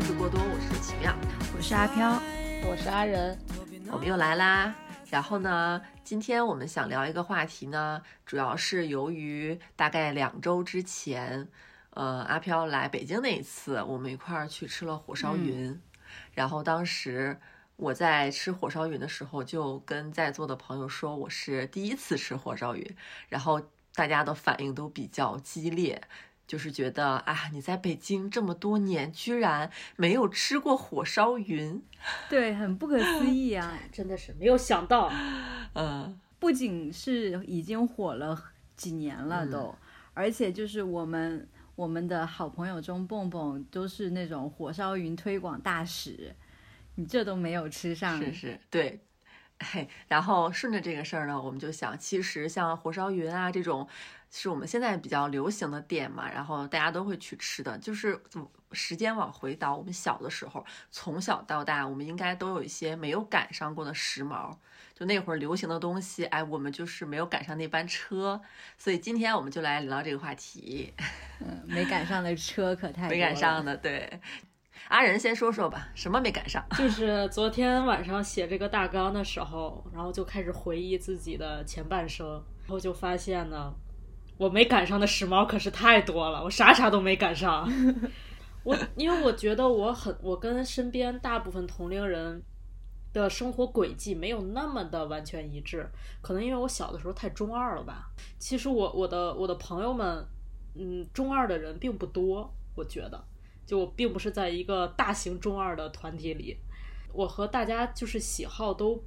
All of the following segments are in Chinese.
好，这里是相似过多，我是奇妙，我是阿飘，我是阿仁，我们又来啦。然后呢，今天我们想聊一个话题呢，主要是由于大概两周之前，呃，阿飘来北京那一次，我们一块儿去吃了火烧云。然后当时我在吃火烧云的时候，就跟在座的朋友说我是第一次吃火烧云，然后大家的反应都比较激烈。就是觉得啊，你在北京这么多年，居然没有吃过火烧云，对，很不可思议啊，真的是没有想到。嗯，不仅是已经火了几年了都，而且就是我们我们的好朋友中蹦蹦都是那种火烧云推广大使，你这都没有吃上，是是，对。嘿，然后顺着这个事儿呢，我们就想，其实像火烧云啊这种，是我们现在比较流行的店嘛，然后大家都会去吃的。就是时间往回倒，我们小的时候，从小到大，我们应该都有一些没有赶上过的时髦，就那会儿流行的东西，哎，我们就是没有赶上那班车。所以今天我们就来聊这个话题。嗯，没赶上的车可太没赶上的，对。阿仁先说说吧，什么没赶上？就是昨天晚上写这个大纲的时候，然后就开始回忆自己的前半生，然后就发现呢，我没赶上的时髦可是太多了，我啥啥都没赶上。我因为我觉得我很，我跟身边大部分同龄人的生活轨迹没有那么的完全一致，可能因为我小的时候太中二了吧。其实我我的我的朋友们，嗯，中二的人并不多，我觉得。就我并不是在一个大型中二的团体里，我和大家就是喜好都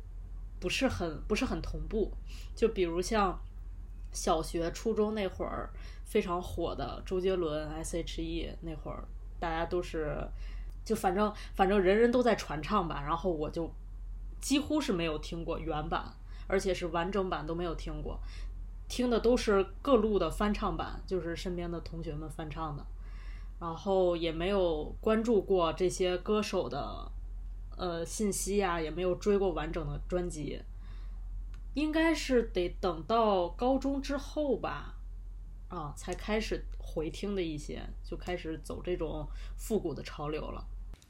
不是很不是很同步。就比如像小学、初中那会儿非常火的周杰伦、S.H.E 那会儿，大家都是就反正反正人人都在传唱吧，然后我就几乎是没有听过原版，而且是完整版都没有听过，听的都是各路的翻唱版，就是身边的同学们翻唱的。然后也没有关注过这些歌手的呃信息呀，也没有追过完整的专辑，应该是得等到高中之后吧，啊，才开始回听的一些，就开始走这种复古的潮流了。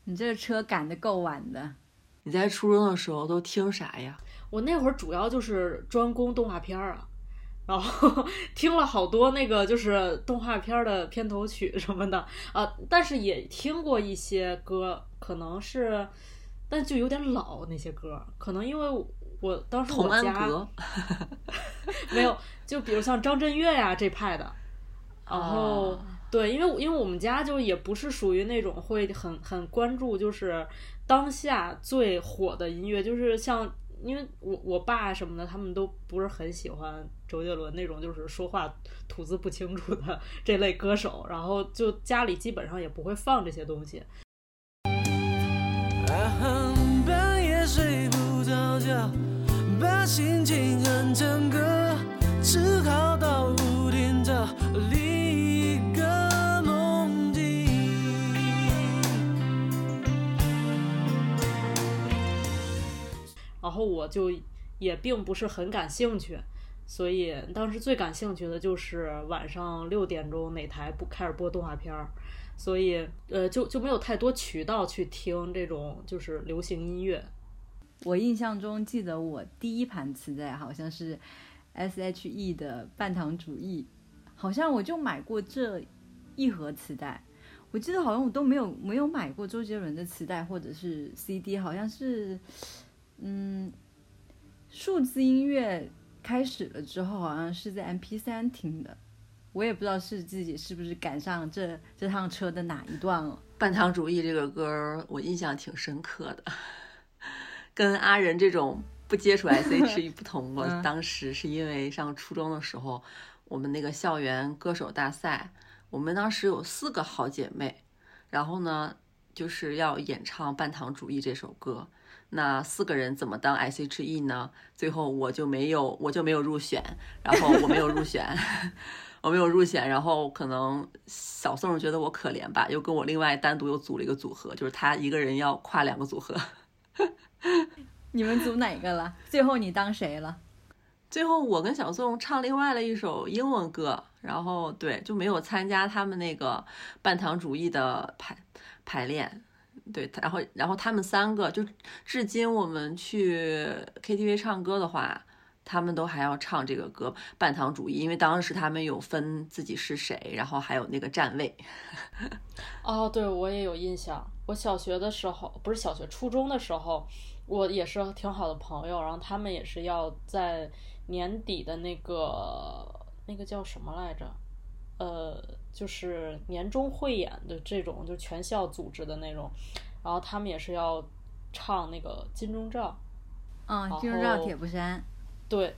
你这车赶得够晚的。你在初中的时候都听啥呀？我那会儿主要就是专攻动画片儿啊。然后 听了好多那个就是动画片的片头曲什么的啊，但是也听过一些歌，可能是，但就有点老那些歌，可能因为我当时我家 没有，就比如像张震岳呀这派的，然后对，因为因为我们家就也不是属于那种会很很关注就是当下最火的音乐，就是像。因为我我爸什么的，他们都不是很喜欢周杰伦那种，就是说话吐字不清楚的这类歌手，然后就家里基本上也不会放这些东西。半心情很整个，只好到屋顶找另一个梦境。然后我就也并不是很感兴趣，所以当时最感兴趣的就是晚上六点钟哪台不开始播动画片儿，所以呃就就没有太多渠道去听这种就是流行音乐。我印象中记得我第一盘磁带好像是 S.H.E 的《半糖主义》，好像我就买过这一盒磁带。我记得好像我都没有没有买过周杰伦的磁带或者是 C.D，好像是。嗯，数字音乐开始了之后，好像是在 M P 三听的，我也不知道是自己是不是赶上这这趟车的哪一段了。半糖主义这个歌我印象挺深刻的，跟阿仁这种不接触 S H E 不同，我当时是因为上初中的时候，我们那个校园歌手大赛，我们当时有四个好姐妹，然后呢就是要演唱半糖主义这首歌。那四个人怎么当 S.H.E 呢？最后我就没有，我就没有入选，然后我没有入选，我没有入选，然后可能小宋觉得我可怜吧，又跟我另外单独又组了一个组合，就是他一个人要跨两个组合。你们组哪个了？最后你当谁了？最后我跟小宋唱另外了一首英文歌，然后对就没有参加他们那个半糖主义的排排练。对，然后然后他们三个就至今我们去 KTV 唱歌的话，他们都还要唱这个歌《半糖主义》，因为当时他们有分自己是谁，然后还有那个站位。哦，对，我也有印象。我小学的时候，不是小学，初中的时候，我也是挺好的朋友，然后他们也是要在年底的那个那个叫什么来着？呃，就是年终汇演的这种，就全校组织的那种，然后他们也是要唱那个《金钟罩》。嗯，《金钟罩铁布衫》。对，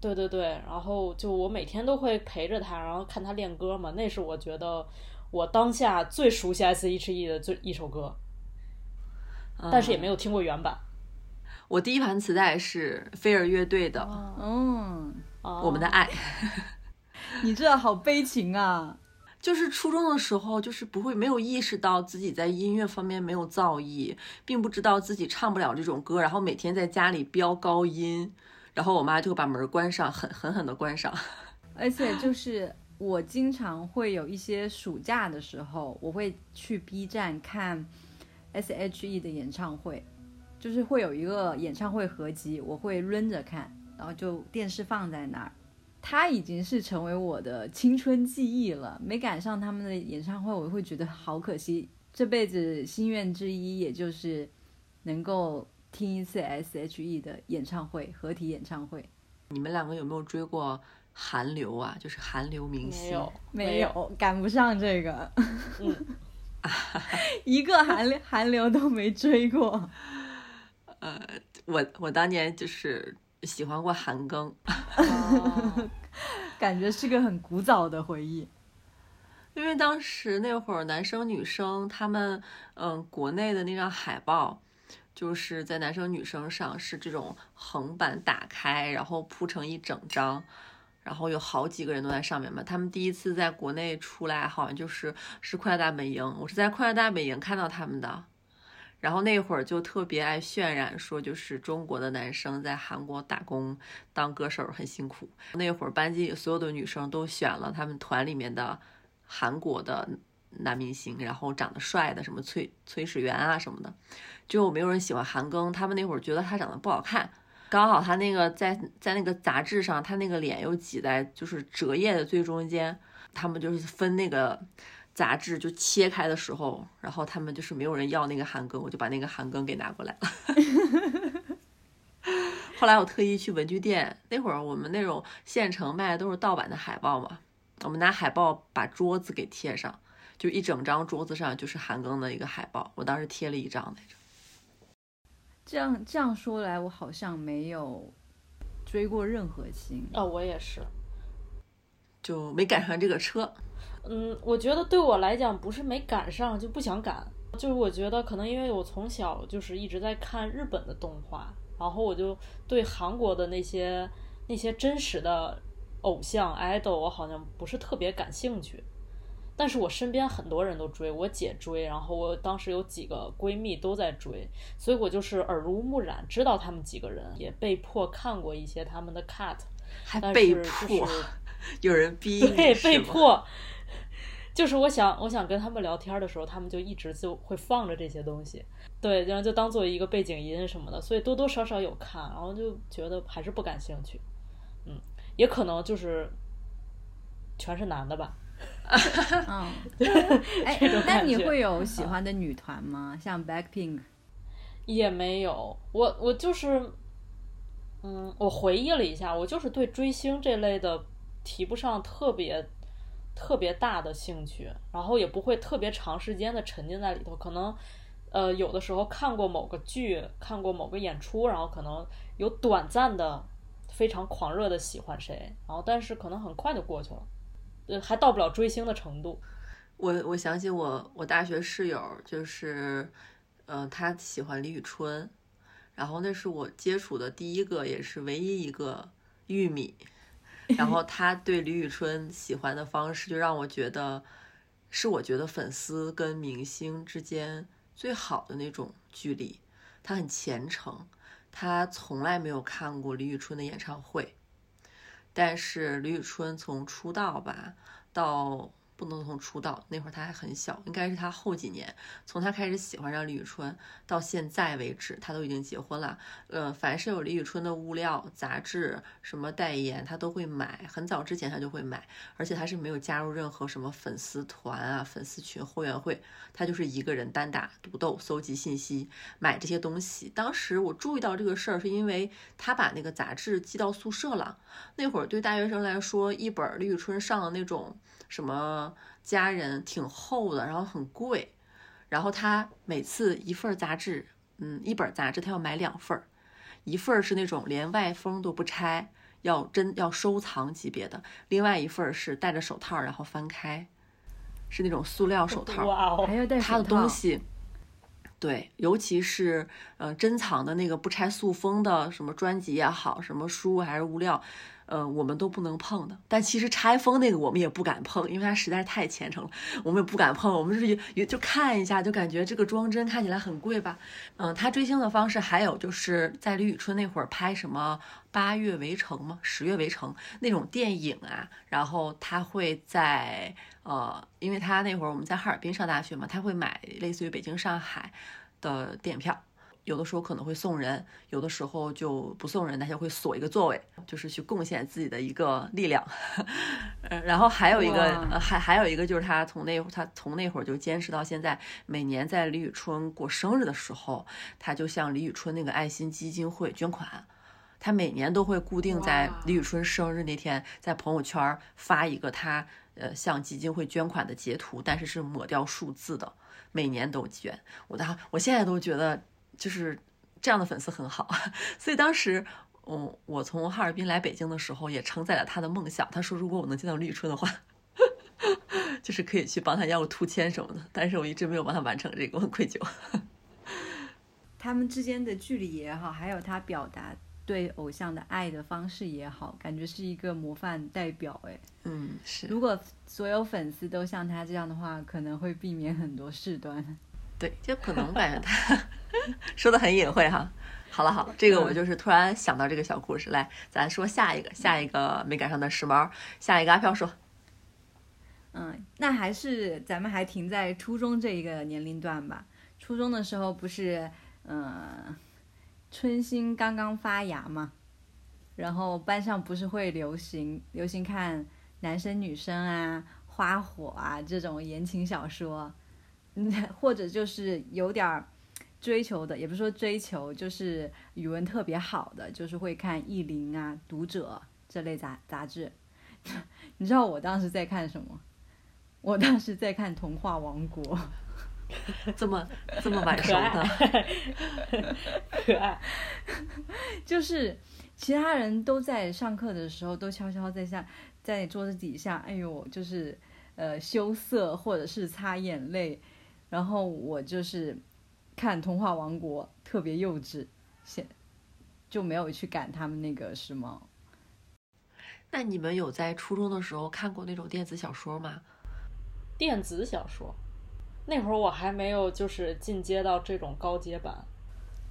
对对对，然后就我每天都会陪着他，然后看他练歌嘛，那是我觉得。我当下最熟悉 S.H.E 的最一首歌，但是也没有听过原版。我第一盘磁带是飞儿乐队的，嗯，我们的爱。你这好悲情啊！就是初中的时候，就是不会没有意识到自己在音乐方面没有造诣，并不知道自己唱不了这种歌，然后每天在家里飙高音，然后我妈就会把门关上，狠狠狠的关上。而且就是。我经常会有一些暑假的时候，我会去 B 站看 S.H.E 的演唱会，就是会有一个演唱会合集，我会抡着看，然后就电视放在那儿，它已经是成为我的青春记忆了。没赶上他们的演唱会，我会觉得好可惜。这辈子心愿之一，也就是能够听一次 S.H.E 的演唱会合体演唱会。你们两个有没有追过？韩流啊，就是韩流明星，没有，没有，赶不上这个，一个韩流韩流都没追过。呃，我我当年就是喜欢过韩庚，感觉是个很古早的回忆。因为当时那会儿男生女生他们，嗯，国内的那张海报，就是在男生女生上是这种横版打开，然后铺成一整张。然后有好几个人都在上面嘛，他们第一次在国内出来，好像就是是快乐大本营，我是在快乐大本营看到他们的。然后那会儿就特别爱渲染说，就是中国的男生在韩国打工当歌手很辛苦。那会儿班级里所有的女生都选了他们团里面的韩国的男明星，然后长得帅的，什么崔崔始源啊什么的，就没有人喜欢韩庚，他们那会儿觉得他长得不好看。刚好他那个在在那个杂志上，他那个脸又挤在就是折页的最中间，他们就是分那个杂志就切开的时候，然后他们就是没有人要那个韩庚，我就把那个韩庚给拿过来了。后来我特意去文具店，那会儿我们那种县城卖的都是盗版的海报嘛，我们拿海报把桌子给贴上，就一整张桌子上就是韩庚的一个海报，我当时贴了一张来着。这样这样说来，我好像没有追过任何星啊，我也是，就没赶上这个车。嗯，我觉得对我来讲不是没赶上，就不想赶。就是我觉得可能因为我从小就是一直在看日本的动画，然后我就对韩国的那些那些真实的偶像 idol，我好像不是特别感兴趣。但是我身边很多人都追，我姐追，然后我当时有几个闺蜜都在追，所以我就是耳濡目染，知道他们几个人，也被迫看过一些他们的 cut，还被迫有人逼对，被迫，就是我想我想跟他们聊天的时候，他们就一直就会放着这些东西，对，然后就当做一个背景音什么的，所以多多少少有看，然后就觉得还是不感兴趣，嗯，也可能就是全是男的吧。嗯，哎，那你会有喜欢的女团吗？像 Blackpink？也没有，我我就是，嗯，我回忆了一下，我就是对追星这类的提不上特别特别大的兴趣，然后也不会特别长时间的沉浸在里头。可能呃，有的时候看过某个剧，看过某个演出，然后可能有短暂的非常狂热的喜欢谁，然后但是可能很快就过去了。呃，还到不了追星的程度。我我想起我我大学室友，就是，呃，他喜欢李宇春，然后那是我接触的第一个也是唯一一个玉米，然后他对李宇春喜欢的方式，就让我觉得，是我觉得粉丝跟明星之间最好的那种距离。他很虔诚，他从来没有看过李宇春的演唱会。但是李宇春从出道吧到。不能从出道那会儿他还很小，应该是他后几年，从他开始喜欢上李宇春到现在为止，他都已经结婚了。呃，凡是有李宇春的物料、杂志、什么代言，他都会买。很早之前他就会买，而且他是没有加入任何什么粉丝团啊、粉丝群、会员会，他就是一个人单打独斗，搜集信息，买这些东西。当时我注意到这个事儿，是因为他把那个杂志寄到宿舍了。那会儿对大学生来说，一本李宇春上的那种。什么家人挺厚的，然后很贵，然后他每次一份杂志，嗯，一本杂志他要买两份儿，一份是那种连外封都不拆，要真要收藏级别的，另外一份是戴着手套然后翻开，是那种塑料手套，还要戴他的东西，对，尤其是呃珍藏的那个不拆塑封的什么专辑也好，什么书还是物料。呃，我们都不能碰的。但其实拆封那个我们也不敢碰，因为它实在是太虔诚了，我们也不敢碰。我们是也就看一下，就感觉这个装帧看起来很贵吧。嗯，他追星的方式还有就是在李宇春那会儿拍什么《八月围城》吗？《十月围城》那种电影啊，然后他会在呃，因为他那会儿我们在哈尔滨上大学嘛，他会买类似于北京、上海的电影票。有的时候可能会送人，有的时候就不送人，他就会锁一个座位，就是去贡献自己的一个力量。呃，然后还有一个，呃，还还有一个就是他从那他从那会儿就坚持到现在，每年在李宇春过生日的时候，他就向李宇春那个爱心基金会捐款。他每年都会固定在李宇春生日那天，在朋友圈发一个他呃向基金会捐款的截图，但是是抹掉数字的，每年都捐。我的，我现在都觉得。就是这样的粉丝很好，所以当时，嗯，我从哈尔滨来北京的时候，也承载了他的梦想。他说，如果我能见到李宇春的话，就是可以去帮他要个图签什么的。但是我一直没有帮他完成这个，我很愧疚。他们之间的距离也好，还有他表达对偶像的爱的方式也好，感觉是一个模范代表。哎，嗯，是。如果所有粉丝都像他这样的话，可能会避免很多事端。对，就可能感觉他说的很隐晦哈。好了好，这个我就是突然想到这个小故事，来，咱说下一个，下一个没赶上的时髦，下一个阿飘说。嗯，那还是咱们还停在初中这一个年龄段吧。初中的时候不是，嗯，春心刚刚发芽嘛，然后班上不是会流行流行看男生女生啊、花火啊这种言情小说。或者就是有点儿追求的，也不是说追求，就是语文特别好的，就是会看《意林》啊、《读者》这类杂杂志。你知道我当时在看什么？我当时在看《童话王国》，这么这么晚熟的，可爱。就是其他人都在上课的时候，都悄悄在下在桌子底下，哎呦，就是呃羞涩，或者是擦眼泪。然后我就是看《童话王国》，特别幼稚，现就没有去赶他们那个时髦。那你们有在初中的时候看过那种电子小说吗？电子小说，那会儿我还没有就是进阶到这种高阶版。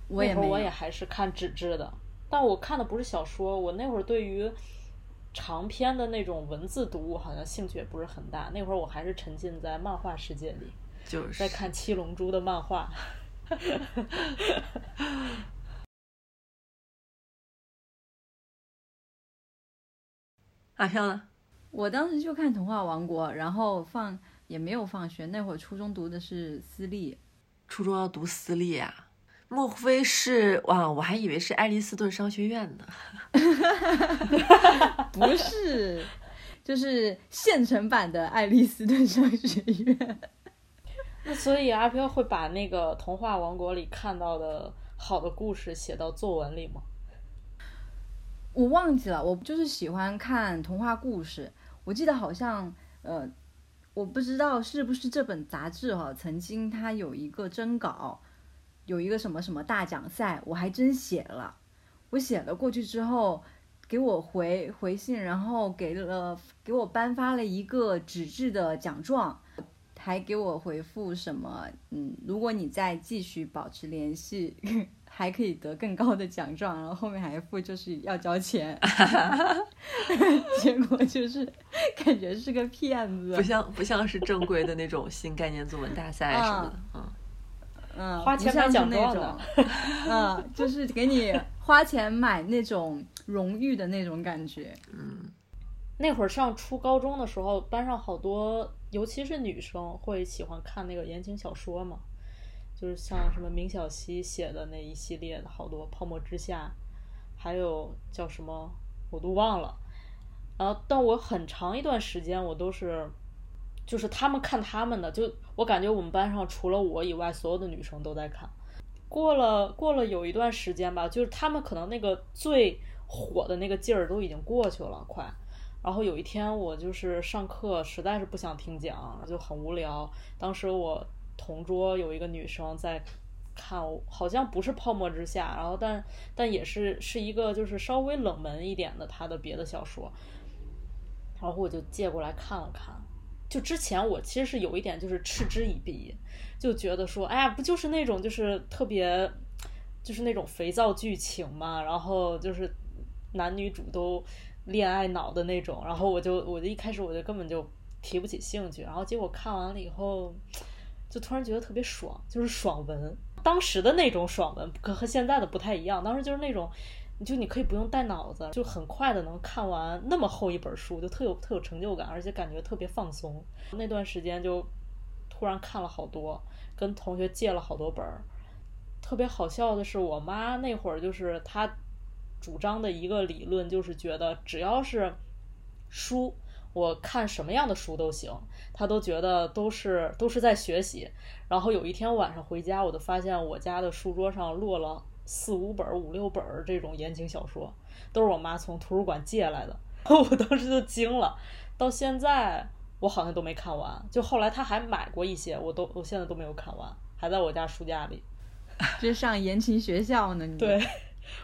我也我也还是看纸质的，但我看的不是小说。我那会儿对于长篇的那种文字读物好像兴趣也不是很大。那会儿我还是沉浸在漫画世界里。就是在看《七龙珠》的漫画。阿飘呢？我当时就看《童话王国》，然后放也没有放学。那会儿初中读的是私立，初中要读私立啊？莫非是哇？我还以为是爱丽斯顿商学院呢。不是，就是现成版的爱丽斯顿商学院。所以阿飘会把那个童话王国里看到的好的故事写到作文里吗？我忘记了，我就是喜欢看童话故事。我记得好像，呃，我不知道是不是这本杂志哈，曾经它有一个征稿，有一个什么什么大奖赛，我还真写了。我写了过去之后，给我回回信，然后给了给我颁发了一个纸质的奖状。还给我回复什么？嗯，如果你再继续保持联系，还可以得更高的奖状，然后后面还附就是要交钱，结果就是感觉是个骗子，不像不像是正规的那种新概念作文大赛什么的，嗯嗯，花钱买奖状的，嗯，就是给你花钱买那种荣誉的那种感觉，嗯。那会儿上初高中的时候，班上好多，尤其是女生会喜欢看那个言情小说嘛，就是像什么明晓溪写的那一系列的好多《泡沫之夏》，还有叫什么我都忘了。然后，但我很长一段时间我都是，就是他们看他们的，就我感觉我们班上除了我以外，所有的女生都在看。过了过了有一段时间吧，就是他们可能那个最火的那个劲儿都已经过去了，快。然后有一天，我就是上课实在是不想听讲，就很无聊。当时我同桌有一个女生在看，好像不是《泡沫之夏》，然后但但也是是一个就是稍微冷门一点的她的别的小说。然后我就借过来看了看。就之前我其实是有一点就是嗤之以鼻，就觉得说，哎呀，不就是那种就是特别就是那种肥皂剧情嘛，然后就是男女主都。恋爱脑的那种，然后我就我就一开始我就根本就提不起兴趣，然后结果看完了以后，就突然觉得特别爽，就是爽文。当时的那种爽文，可和现在的不太一样。当时就是那种，就你可以不用带脑子，就很快的能看完那么厚一本书，就特有特有成就感，而且感觉特别放松。那段时间就突然看了好多，跟同学借了好多本儿。特别好笑的是，我妈那会儿就是她。主张的一个理论就是觉得只要是书，我看什么样的书都行，他都觉得都是都是在学习。然后有一天晚上回家，我就发现我家的书桌上落了四五本、五六本这种言情小说，都是我妈从图书馆借来的。我当时就惊了，到现在我好像都没看完。就后来他还买过一些，我都我现在都没有看完，还在我家书架里。这上言情学校呢？你对。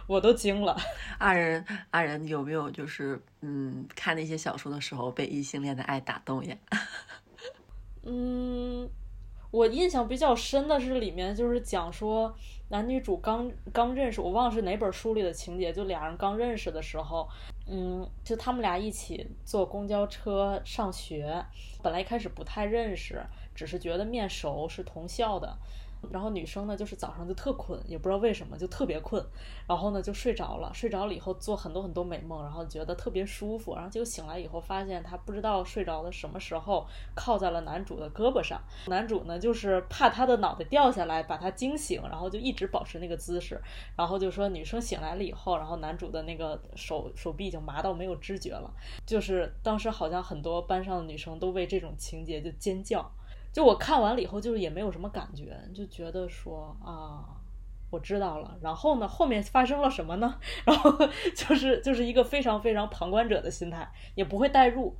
我都惊了，阿仁，阿仁有没有就是嗯，看那些小说的时候被异性恋的爱打动呀？嗯，我印象比较深的是里面就是讲说男女主刚刚认识，我忘了是哪本书里的情节，就俩人刚认识的时候，嗯，就他们俩一起坐公交车上学，本来一开始不太认识，只是觉得面熟，是同校的。然后女生呢，就是早上就特困，也不知道为什么就特别困，然后呢就睡着了，睡着了以后做很多很多美梦，然后觉得特别舒服，然后结果醒来以后发现她不知道睡着的什么时候靠在了男主的胳膊上，男主呢就是怕她的脑袋掉下来把她惊醒，然后就一直保持那个姿势，然后就说女生醒来了以后，然后男主的那个手手臂已经麻到没有知觉了，就是当时好像很多班上的女生都为这种情节就尖叫。就我看完了以后，就是也没有什么感觉，就觉得说啊，我知道了。然后呢，后面发生了什么呢？然后就是就是一个非常非常旁观者的心态，也不会代入。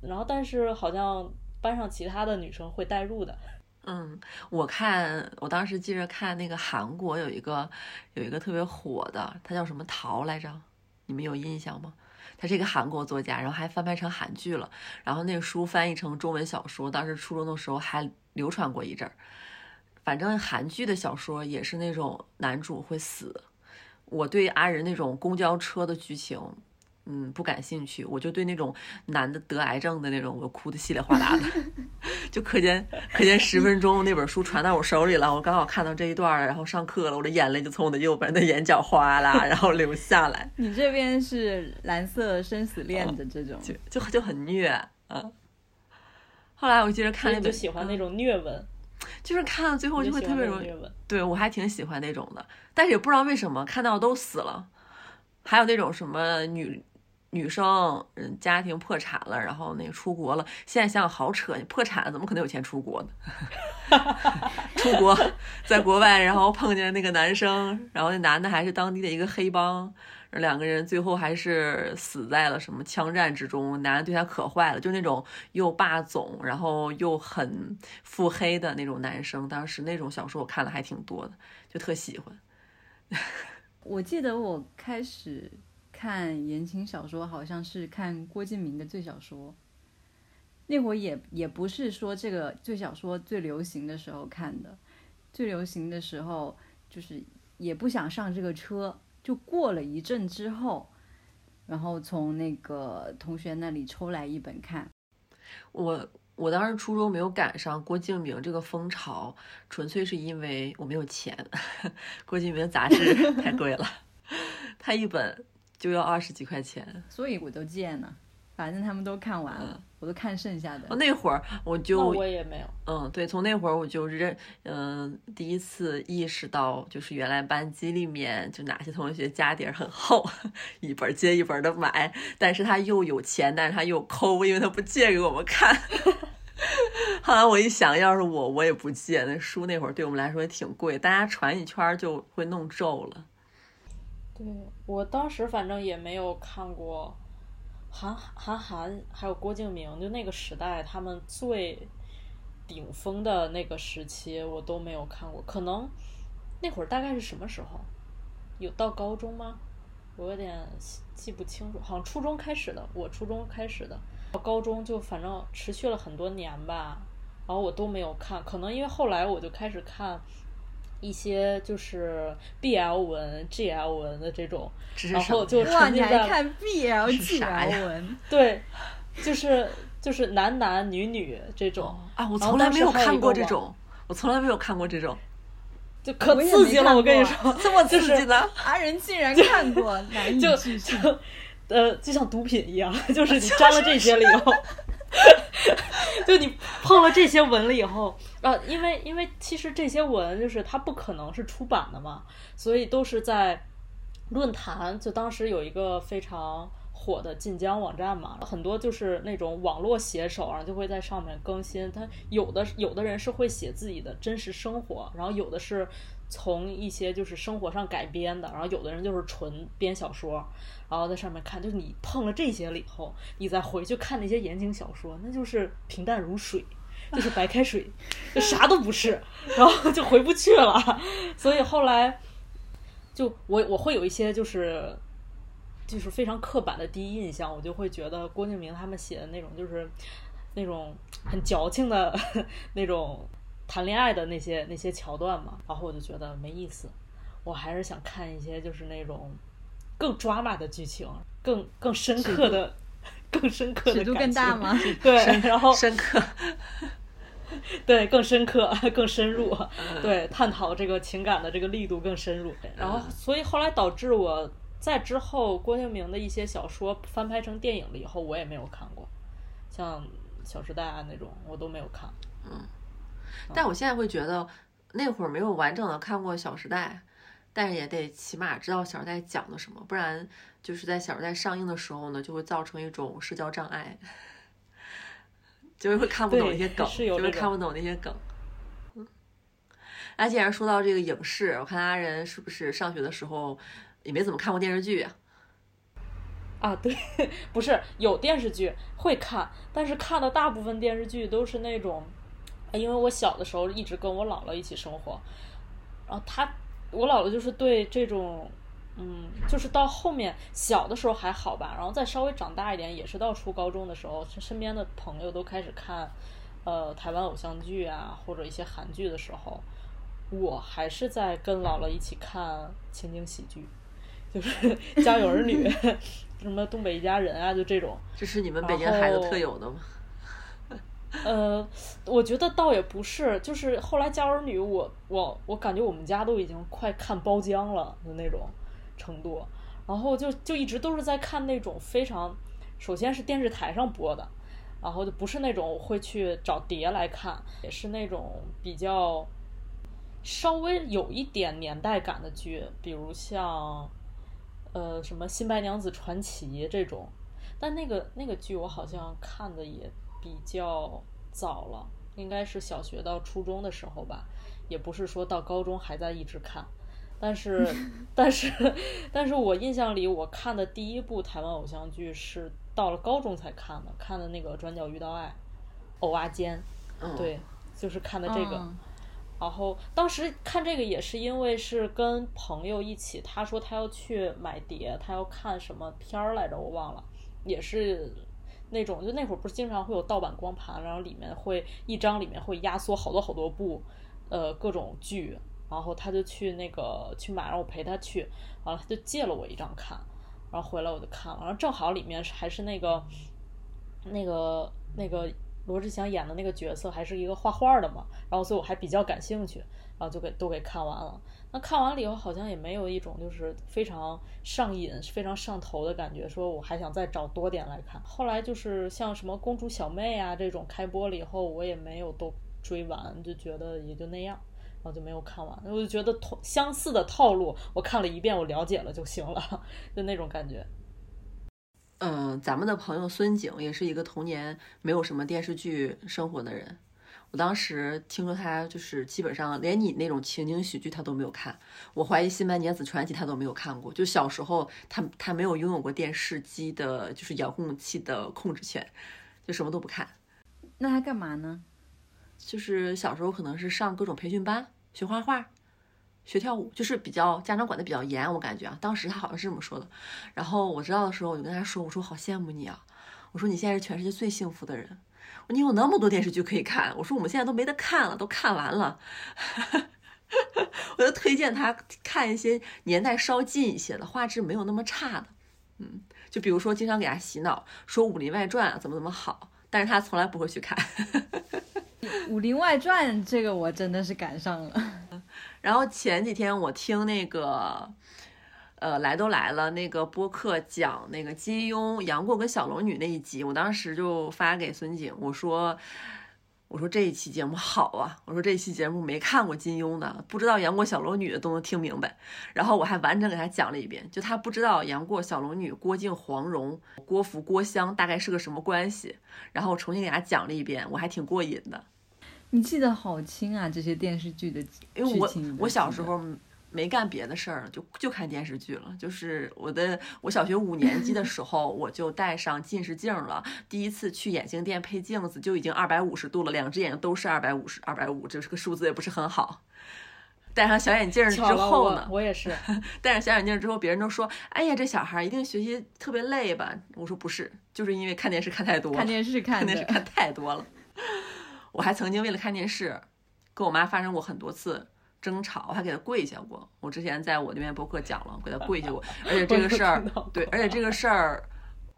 然后，但是好像班上其他的女生会代入的。嗯，我看我当时记着看那个韩国有一个有一个特别火的，他叫什么桃来着？你们有印象吗？他是一个韩国作家，然后还翻拍成韩剧了。然后那个书翻译成中文小说，当时初中的时候还流传过一阵儿。反正韩剧的小说也是那种男主会死。我对阿仁那种公交车的剧情。嗯，不感兴趣，我就对那种男的得癌症的那种，我哭的稀里哗啦的。就课间课间十分钟，那本书传到我手里了，我刚好看到这一段了，然后上课了，我的眼泪就从我的右边的眼角哗啦，然后流下来。你这边是蓝色生死恋的这种，就就就很虐啊。后来我接着看那就喜欢那种虐文，就是看到最后就会特别容易。对我还挺喜欢那种的，但是也不知道为什么看到都死了，还有那种什么女。女生，嗯，家庭破产了，然后那个出国了。现在想想好扯，破产怎么可能有钱出国呢？出国，在国外，然后碰见那个男生，然后那男的还是当地的一个黑帮，两个人最后还是死在了什么枪战之中。男的对他可坏了，就那种又霸总，然后又很腹黑的那种男生。当时那种小说我看的还挺多的，就特喜欢。我记得我开始。看言情小说好像是看郭敬明的《最小说》，那会儿也也不是说这个《最小说》最流行的时候看的，最流行的时候就是也不想上这个车，就过了一阵之后，然后从那个同学那里抽来一本看。我我当时初中没有赶上郭敬明这个风潮，纯粹是因为我没有钱。郭敬明杂志太贵了，他一本就要二十几块钱，所以我都借呢。反正他们都看完了，我都看剩下的。那会儿我就我也没有。嗯，对，从那会儿我就认，嗯，第一次意识到，就是原来班级里面就哪些同学家底儿很厚，一本接一本的买，但是他又有钱，但是他又抠，因为他不借给我们看。后来我一想，要是我，我也不借。那书那会儿对我们来说也挺贵，大家传一圈就会弄皱了。对我当时反正也没有看过。韩韩寒还有郭敬明，就那个时代，他们最顶峰的那个时期，我都没有看过。可能那会儿大概是什么时候？有到高中吗？我有点记不清楚，好像初中开始的。我初中开始的，高中就反正持续了很多年吧。然后我都没有看，可能因为后来我就开始看。一些就是 B L 文、G L 文的这种，然后就哇，你在看 B L G L 文？对，就是就是男男女女这种啊，我从来没有看过这种，我从来没有看过这种，就可刺激了。我跟你说，这么刺激的，阿仁竟然看过，难以置信。呃，就像毒品一样，就是你沾了这些了以后。就你碰了这些文了以后，啊，因为因为其实这些文就是它不可能是出版的嘛，所以都是在论坛。就当时有一个非常火的晋江网站嘛，很多就是那种网络写手，然后就会在上面更新。他有的有的人是会写自己的真实生活，然后有的是从一些就是生活上改编的，然后有的人就是纯编小说。然后在上面看，就是你碰了这些了以后，你再回去看那些言情小说，那就是平淡如水，就是白开水，就啥都不是，然后就回不去了。所以后来，就我我会有一些就是就是非常刻板的第一印象，我就会觉得郭敬明他们写的那种就是那种很矫情的 那种谈恋爱的那些那些桥段嘛，然后我就觉得没意思，我还是想看一些就是那种。更抓马的剧情，更更深刻的，更深刻的尺度更大吗？对，然后深刻，对，更深刻，更深入，对，探讨这个情感的这个力度更深入。然后，所以后来导致我在之后郭敬明的一些小说翻拍成电影了以后，我也没有看过，像《小时代》啊那种，我都没有看。嗯，但我现在会觉得那会儿没有完整的看过《小时代》。但是也得起码知道《小时代》讲的什么，不然就是在《小时代》上映的时候呢，就会造成一种社交障碍，就是会看不懂一些梗，就是看不懂那些梗。嗯，那既然说到这个影视，我看阿仁是不是上学的时候也没怎么看过电视剧啊？啊，对，不是有电视剧会看，但是看的大部分电视剧都是那种，因为我小的时候一直跟我姥姥一起生活，然后她。我姥姥就是对这种，嗯，就是到后面小的时候还好吧，然后再稍微长大一点，也是到初高中的时候，身边的朋友都开始看，呃，台湾偶像剧啊，或者一些韩剧的时候，我还是在跟姥姥一起看情景喜剧，就是 《家有儿女 》，什么《东北一家人》啊，就这种。这是你们北京孩子特有的吗？呃，我觉得倒也不是，就是后来家有儿女，我我我感觉我们家都已经快看包浆了的那种程度，然后就就一直都是在看那种非常，首先是电视台上播的，然后就不是那种会去找碟来看，也是那种比较稍微有一点年代感的剧，比如像呃什么《新白娘子传奇》这种，但那个那个剧我好像看的也。比较早了，应该是小学到初中的时候吧，也不是说到高中还在一直看，但是，但是，但是我印象里我看的第一部台湾偶像剧是到了高中才看的，看的那个《转角遇到爱》，偶啊间，对，就是看的这个，然后当时看这个也是因为是跟朋友一起，他说他要去买碟，他要看什么片儿来着，我忘了，也是。那种就那会儿不是经常会有盗版光盘，然后里面会一张里面会压缩好多好多部，呃各种剧，然后他就去那个去买，然后我陪他去，完了他就借了我一张看，然后回来我就看了，然后正好里面还是那个那个那个罗志祥演的那个角色还是一个画画的嘛，然后所以我还比较感兴趣，然后就给都给看完了。那看完了以后，好像也没有一种就是非常上瘾、非常上头的感觉，说我还想再找多点来看。后来就是像什么公主小妹啊这种开播了以后，我也没有都追完，就觉得也就那样，然后就没有看完。我就觉得同相似的套路，我看了一遍，我了解了就行了，就那种感觉。嗯，咱们的朋友孙景也是一个童年没有什么电视剧生活的人。我当时听说他就是基本上连你那种情景喜剧他都没有看，我怀疑《新白娘子传奇》他都没有看过。就小时候他他没有拥有过电视机的，就是遥控器的控制权，就什么都不看。那他干嘛呢？就是小时候可能是上各种培训班，学画画，学跳舞，就是比较家长管的比较严，我感觉啊，当时他好像是这么说的。然后我知道的时候，我就跟他说：“我说好羡慕你啊，我说你现在是全世界最幸福的人。”你有那么多电视剧可以看，我说我们现在都没得看了，都看完了。我就推荐他看一些年代稍近一些的，画质没有那么差的。嗯，就比如说经常给他洗脑，说《武林外传》怎么怎么好，但是他从来不会去看。《武林外传》这个我真的是赶上了。然后前几天我听那个。呃，来都来了，那个播客讲那个金庸、杨过跟小龙女那一集，我当时就发给孙景，我说，我说这一期节目好啊，我说这一期节目没看过金庸的，不知道杨过小龙女的都能听明白，然后我还完整给他讲了一遍，就他不知道杨过小龙女、郭靖、黄蓉、郭芙、郭襄大概是个什么关系，然后我重新给他讲了一遍，我还挺过瘾的。你记得好清啊，这些电视剧的因为我我小时候。没干别的事儿了，就就看电视剧了。就是我的，我小学五年级的时 候，我就戴上近视镜了。第一次去眼镜店配镜子，就已经二百五十度了，两只眼睛都是二百五十，二百五，这个数字也不是很好。戴上小眼镜之后呢，我也是 戴上小眼镜之后，别人都说：“哎呀，这小孩一定学习特别累吧？”我说：“不是，就是因为看电视看太多，看电视看看电视看太多了。”我还曾经为了看电视，跟我妈发生过很多次。争吵，我还给他跪下过。我之前在我那边博客讲了，给他跪下过。而且这个事儿，对，而且这个事儿，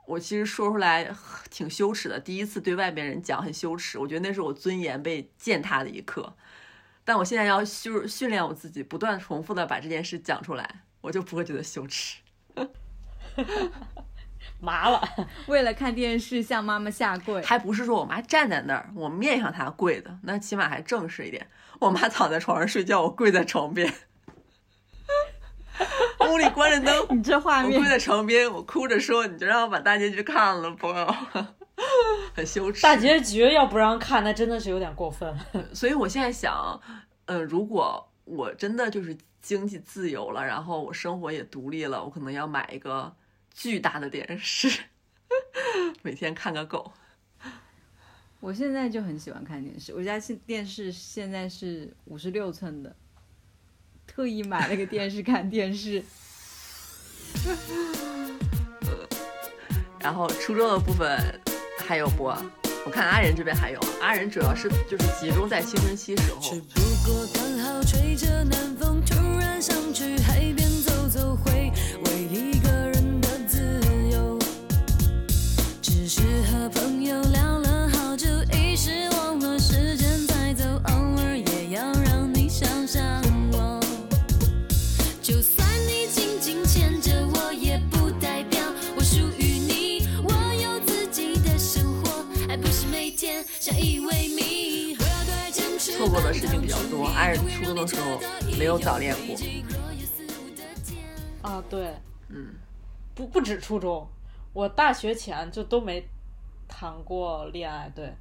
我其实说出来挺羞耻的。第一次对外边人讲很羞耻，我觉得那是我尊严被践踏的一刻。但我现在要训训练我自己，不断重复的把这件事讲出来，我就不会觉得羞耻。麻了，为了看电视向妈妈下跪，还不是说我妈站在那儿，我面向她跪的，那起码还正式一点。我妈躺在床上睡觉，我跪在床边，屋里关着灯，你这画面，我跪在床边，我哭着说：“你就让我把大结局看了吧。”很羞耻。大结局要不让看，那真的是有点过分。所以我现在想，嗯、呃，如果我真的就是经济自由了，然后我生活也独立了，我可能要买一个巨大的电视，每天看个够。我现在就很喜欢看电视，我家现电视现在是五十六寸的，特意买了个电视看电视。然后初中的部分还有播？我看阿仁这边还有，阿仁主要是就是集中在青春期时候。只不过刚好吹着南坚持错过的事情比较多，阿仁初中的时候没有早恋过。啊，对，嗯，不不止初中，我大学前就都没谈过恋爱。对，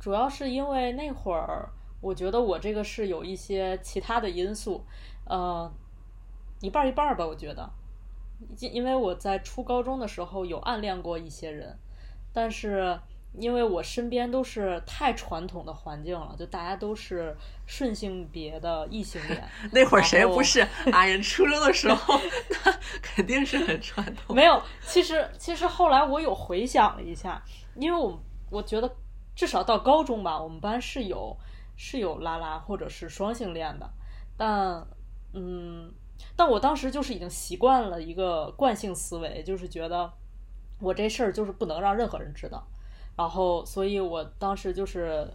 主要是因为那会儿，我觉得我这个是有一些其他的因素，呃，一半儿一半儿吧，我觉得，因因为我在初高中的时候有暗恋过一些人，但是。因为我身边都是太传统的环境了，就大家都是顺性别的异性恋。那会儿谁不是哎呀初中的时候，那肯定是很传统。没有，其实其实后来我有回想了一下，因为我我觉得至少到高中吧，我们班是有是有拉拉或者是双性恋的，但嗯，但我当时就是已经习惯了一个惯性思维，就是觉得我这事儿就是不能让任何人知道，然后所以我当时就是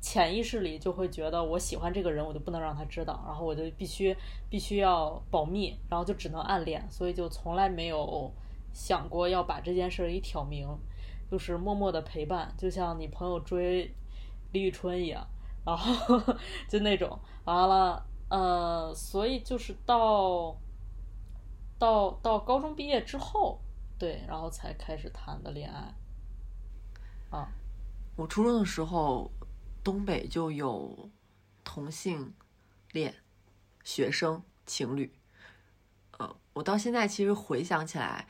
潜意识里就会觉得我喜欢这个人，我就不能让他知道，然后我就必须必须要保密，然后就只能暗恋，所以就从来没有想过要把这件事儿一挑明，就是默默的陪伴，就像你朋友追李宇春一样，然后就那种。完了，呃，所以就是到到到高中毕业之后，对，然后才开始谈的恋爱，啊，我初中的时候，东北就有同性恋学生情侣。呃，我到现在其实回想起来，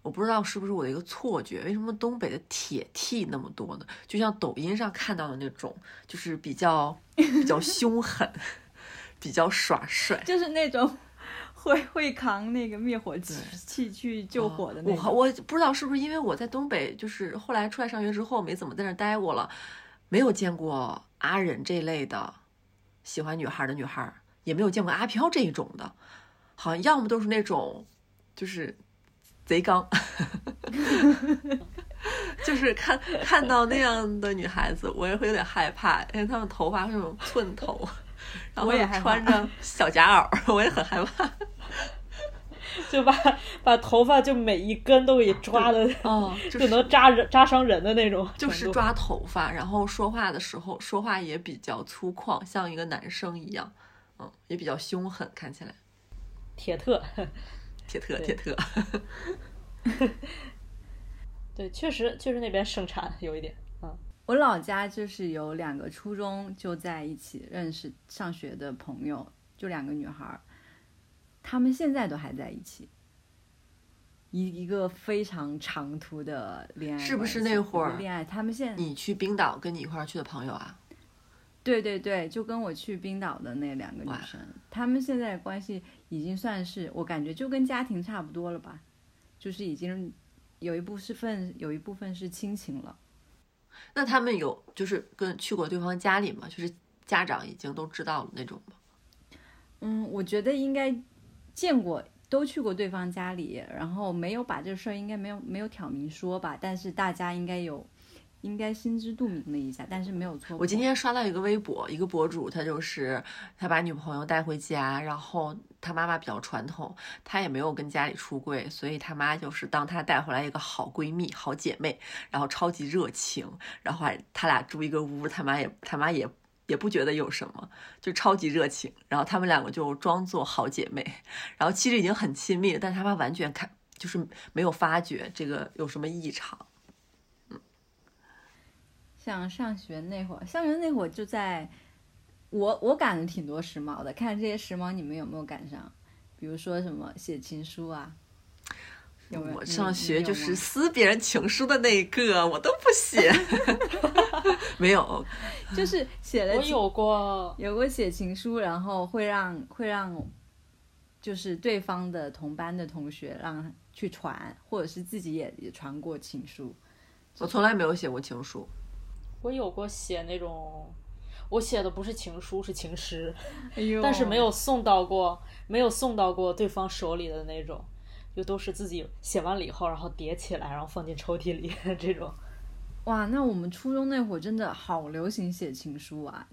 我不知道是不是我的一个错觉，为什么东北的铁 T 那么多呢？就像抖音上看到的那种，就是比较比较凶狠，比较耍帅。就是那种会会扛那个灭火器器去救火的那种。我我不知道是不是因为我在东北，就是后来出来上学之后没怎么在那待过了，没有见过阿忍这类的喜欢女孩的女孩，也没有见过阿飘这一种的，好像要么都是那种就是贼刚 就是看看到那样的女孩子，我也会有点害怕，因为她们头发是那种寸头，然后我也穿着小夹袄，我也很害怕。就把把头发就每一根都给抓的，哦，就就能扎人扎伤人的那种，就是抓头发，然后说话的时候说话也比较粗犷，像一个男生一样，嗯，也比较凶狠，看起来铁特。铁 特铁特。对，确实确实那边盛产有一点，嗯，我老家就是有两个初中就在一起认识上学的朋友，就两个女孩儿，她们现在都还在一起，一一个非常长途的恋爱，是不是那会儿恋爱？他们现在你去冰岛跟你一块儿去的朋友啊？对对对，就跟我去冰岛的那两个女生，他们现在关系已经算是我感觉就跟家庭差不多了吧，就是已经有一部是分有一部分是亲情了。那他们有就是跟去过对方家里吗？就是家长已经都知道了那种吗？嗯，我觉得应该见过，都去过对方家里，然后没有把这事儿应该没有没有挑明说吧，但是大家应该有，应该心知肚明了一下，但是没有错。我今天刷到一个微博，一个博主，他就是他把女朋友带回家，然后他妈妈比较传统，他也没有跟家里出柜，所以他妈就是当他带回来一个好闺蜜、好姐妹，然后超级热情，然后还他俩住一个屋，他妈也他妈也也不觉得有什么，就超级热情，然后他们两个就装作好姐妹，然后其实已经很亲密了，但他妈完全看就是没有发觉这个有什么异常。嗯像上学那会儿，上学那会儿就在，我我赶了挺多时髦的，看这些时髦你们有没有赶上？比如说什么写情书啊，有没有？我上学就。是撕别人情书的那一个，我都不写，没有。就是写了我有过，有过写情书，然后会让会让，就是对方的同班的同学让去传，或者是自己也也传过情书。我从来没有写过情书，我有过写那种，我写的不是情书，是情诗，哎呦但是没有送到过，没有送到过对方手里的那种，就都是自己写完了以后，然后叠起来，然后放进抽屉里 这种。哇，那我们初中那会儿真的好流行写情书啊，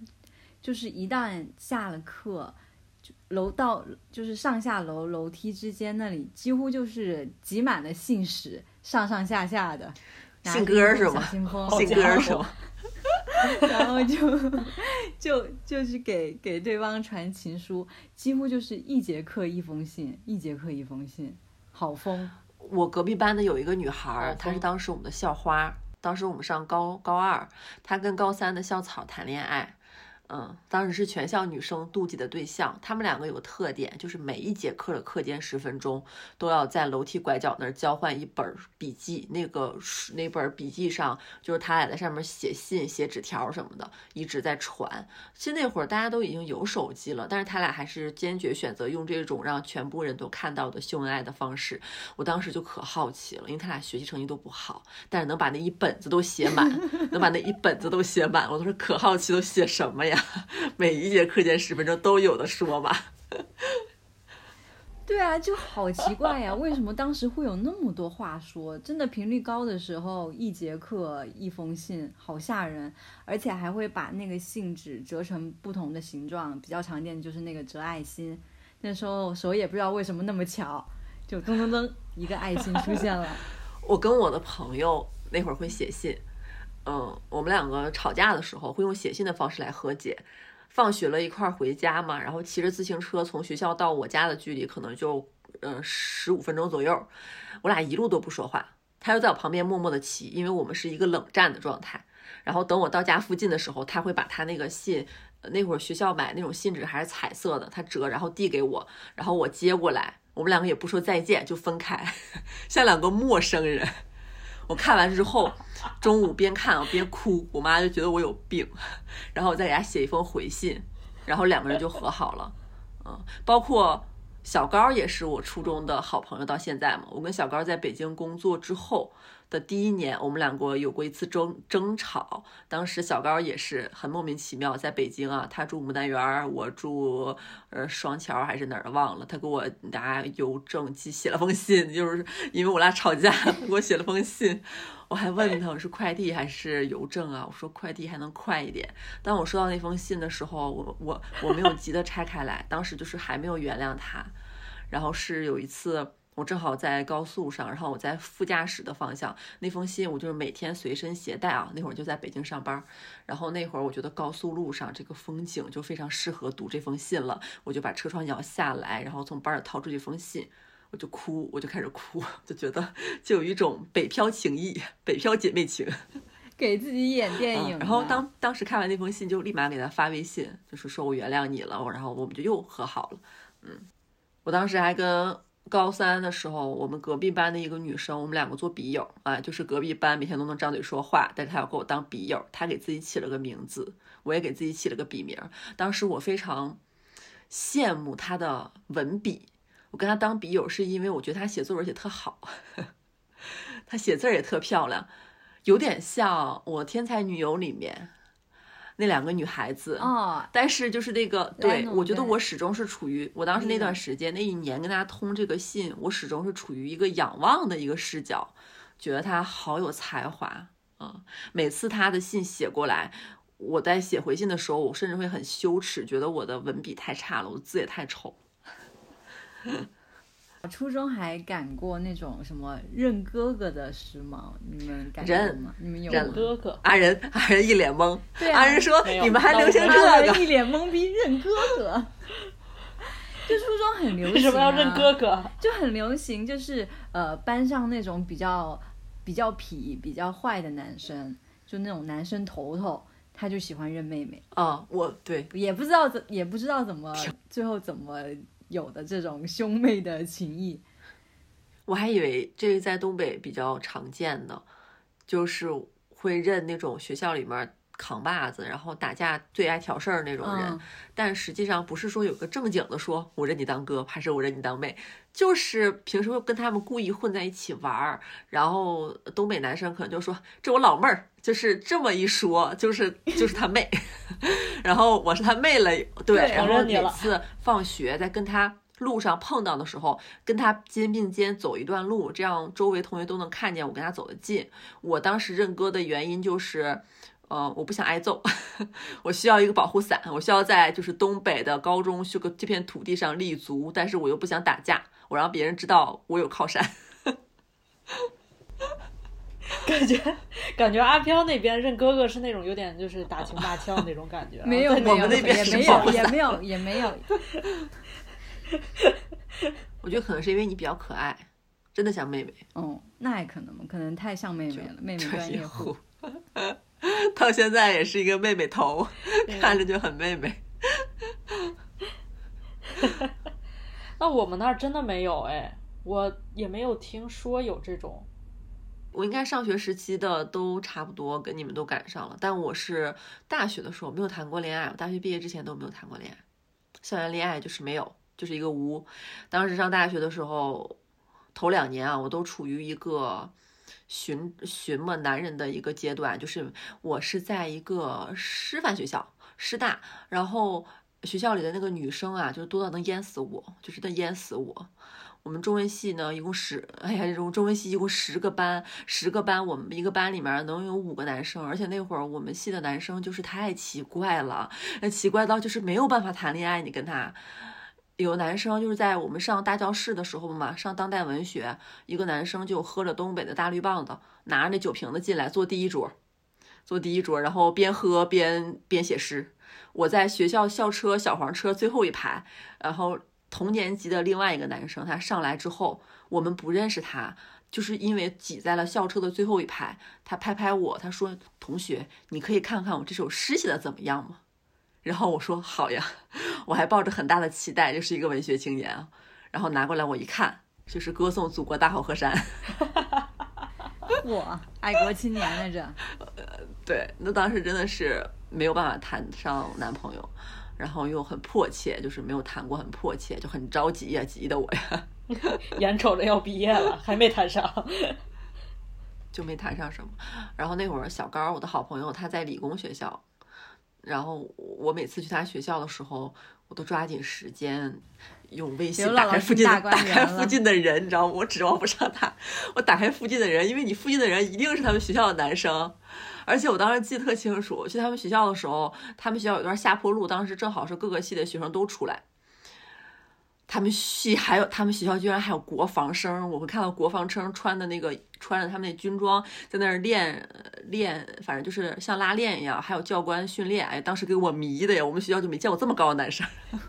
就是一旦下了课，就楼道就是上下楼楼梯之间那里几乎就是挤满了信使，上上下下的。拿信鸽是吗信 鸽是吗？然后就就就是给给对方传情书，几乎就是一节课一封信，一节课一封信，好疯。我隔壁班的有一个女孩儿，她是当时我们的校花，当时我们上高高二，她跟高三的校草谈恋爱。嗯，当时是全校女生妒忌的对象。他们两个有个特点，就是每一节课的课间十分钟都要在楼梯拐角那儿交换一本笔记。那个那本笔记上，就是他俩在上面写信、写纸条什么的，一直在传。其实那会儿大家都已经有手机了，但是他俩还是坚决选择用这种让全部人都看到的秀恩爱的方式。我当时就可好奇了，因为他俩学习成绩都不好，但是能把那一本子都写满，能把那一本子都写满，我当时可好奇都写什么呀？呀，每一节课间十分钟都有的说吧。对啊，就好奇怪呀，为什么当时会有那么多话说？真的频率高的时候，一节课一封信，好吓人，而且还会把那个信纸折成不同的形状，比较常见就是那个折爱心。那时候手也不知道为什么那么巧，就噔噔噔一个爱心出现了。我跟我的朋友那会儿会写信，嗯，我们两个吵架的时候会用写信的方式来和解。放学了一块儿回家嘛，然后骑着自行车从学校到我家的距离可能就呃十五分钟左右，我俩一路都不说话，他就在我旁边默默的骑，因为我们是一个冷战的状态。然后等我到家附近的时候，他会把他那个信，那会儿学校买那种信纸还是彩色的，他折然后递给我，然后我接过来，我们两个也不说再见就分开，像两个陌生人。我看完之后，中午边看边哭，我妈就觉得我有病，然后我再给她写一封回信，然后两个人就和好了。嗯，包括小高也是我初中的好朋友，到现在嘛。我跟小高在北京工作之后的第一年，我们两个有过一次争争吵。当时小高也是很莫名其妙，在北京啊，他住牡丹园，我住呃双桥还是哪儿忘了。他给我拿邮政寄写了封信，就是因为我俩吵架，给我写了封信。我还问他我是快递还是邮政啊？我说快递还能快一点。当我收到那封信的时候，我我我没有急着拆开来，当时就是还没有原谅他。然后是有一次，我正好在高速上，然后我在副驾驶的方向，那封信我就是每天随身携带啊。那会儿就在北京上班，然后那会儿我觉得高速路上这个风景就非常适合读这封信了，我就把车窗摇下来，然后从包里掏出这封信。我就哭，我就开始哭，就觉得就有一种北漂情谊，北漂姐妹情，给自己演电影。然后当当时看完那封信，就立马给他发微信，就是说我原谅你了，然后我们就又和好了。嗯，我当时还跟高三的时候，我们隔壁班的一个女生，我们两个做笔友啊，就是隔壁班每天都能张嘴说话，但是她要跟我当笔友，她给自己起了个名字，我也给自己起了个笔名。当时我非常羡慕她的文笔。我跟他当笔友，是因为我觉得他写作文写特好，他写字儿也特漂亮，有点像我《天才女友》里面那两个女孩子哦。但是就是那个，对我觉得我始终是处于我当时那段时间那一年跟大家通这个信，我始终是处于一个仰望的一个视角，觉得他好有才华啊。每次他的信写过来，我在写回信的时候，我甚至会很羞耻，觉得我的文笔太差了，我字也太丑。初中还赶过那种什么认哥哥的时髦，你们赶过吗？你们有认哥哥？阿仁，阿仁一脸懵。对阿仁说：“你们还流行这个？”一脸懵逼，认哥哥。就初中很流行，为什么要认哥哥？就很流行，就是呃，班上那种比较比较痞、比较坏的男生，就那种男生头头，他就喜欢认妹妹。啊，我对，也不知道怎，也不知道怎么最后怎么。有的这种兄妹的情谊，我还以为这个在东北比较常见的，就是会认那种学校里面扛把子，然后打架最爱挑事儿那种人。但实际上不是说有个正经的说我认你当哥，还是我认你当妹，就是平时会跟他们故意混在一起玩儿。然后东北男生可能就说这我老妹儿，就是这么一说，就是就是他妹。然后我是他妹了，对，然后每次放学在跟他路上碰到的时候，跟他肩并肩走一段路，这样周围同学都能看见我跟他走得近。我当时认哥的原因就是，呃，我不想挨揍，我需要一个保护伞，我需要在就是东北的高中这个这片土地上立足，但是我又不想打架，我让别人知道我有靠山。感觉感觉阿飘那边认哥哥是那种有点就是打情骂俏那种感觉，没有，我们那边也没有，也没有，也没有。我觉得可能是因为你比较可爱，真的像妹妹。哦，那也可能，可能太像妹妹了，妹妹专业户。到现在也是一个妹妹头，看着就很妹妹。那我们那儿真的没有哎，我也没有听说有这种。我应该上学时期的都差不多跟你们都赶上了，但我是大学的时候没有谈过恋爱，我大学毕业之前都没有谈过恋爱，校园恋爱就是没有，就是一个无。当时上大学的时候，头两年啊，我都处于一个寻寻摸男人的一个阶段，就是我是在一个师范学校，师大，然后学校里的那个女生啊，就是多到能淹死我，就是能淹死我。我们中文系呢，一共十，哎呀，这种中文系一共十个班，十个班，我们一个班里面能有五个男生，而且那会儿我们系的男生就是太奇怪了，那奇怪到就是没有办法谈恋爱，你跟他。有男生就是在我们上大教室的时候嘛，上当代文学，一个男生就喝着东北的大绿棒子，拿着那酒瓶子进来坐第一桌，坐第一桌，然后边喝边边写诗。我在学校校车小黄车最后一排，然后同年级的另外一个男生他上来之后，我们不认识他，就是因为挤在了校车的最后一排，他拍拍我，他说：“同学，你可以看看我这首诗写的怎么样吗？”然后我说好呀，我还抱着很大的期待，就是一个文学青年啊。然后拿过来我一看，就是歌颂祖国大好河山。我爱国青年来着。对，那当时真的是没有办法谈上男朋友，然后又很迫切，就是没有谈过，很迫切，就很着急呀，急的我呀。眼瞅着要毕业了，还没谈上，就没谈上什么。然后那会儿小高，我的好朋友，他在理工学校。然后我每次去他学校的时候，我都抓紧时间用微信打开附近的打开附近的人，你知道吗？我指望不上他，我打开附近的人，因为你附近的人一定是他们学校的男生，而且我当时记得特清楚，去他们学校的时候，他们学校有段下坡路，当时正好是各个系的学生都出来。他们系还有他们学校居然还有国防生，我会看到国防生穿的那个穿着他们那军装在那儿练练，反正就是像拉练一样，还有教官训练，哎，当时给我迷的呀！我们学校就没见过这么高的男生，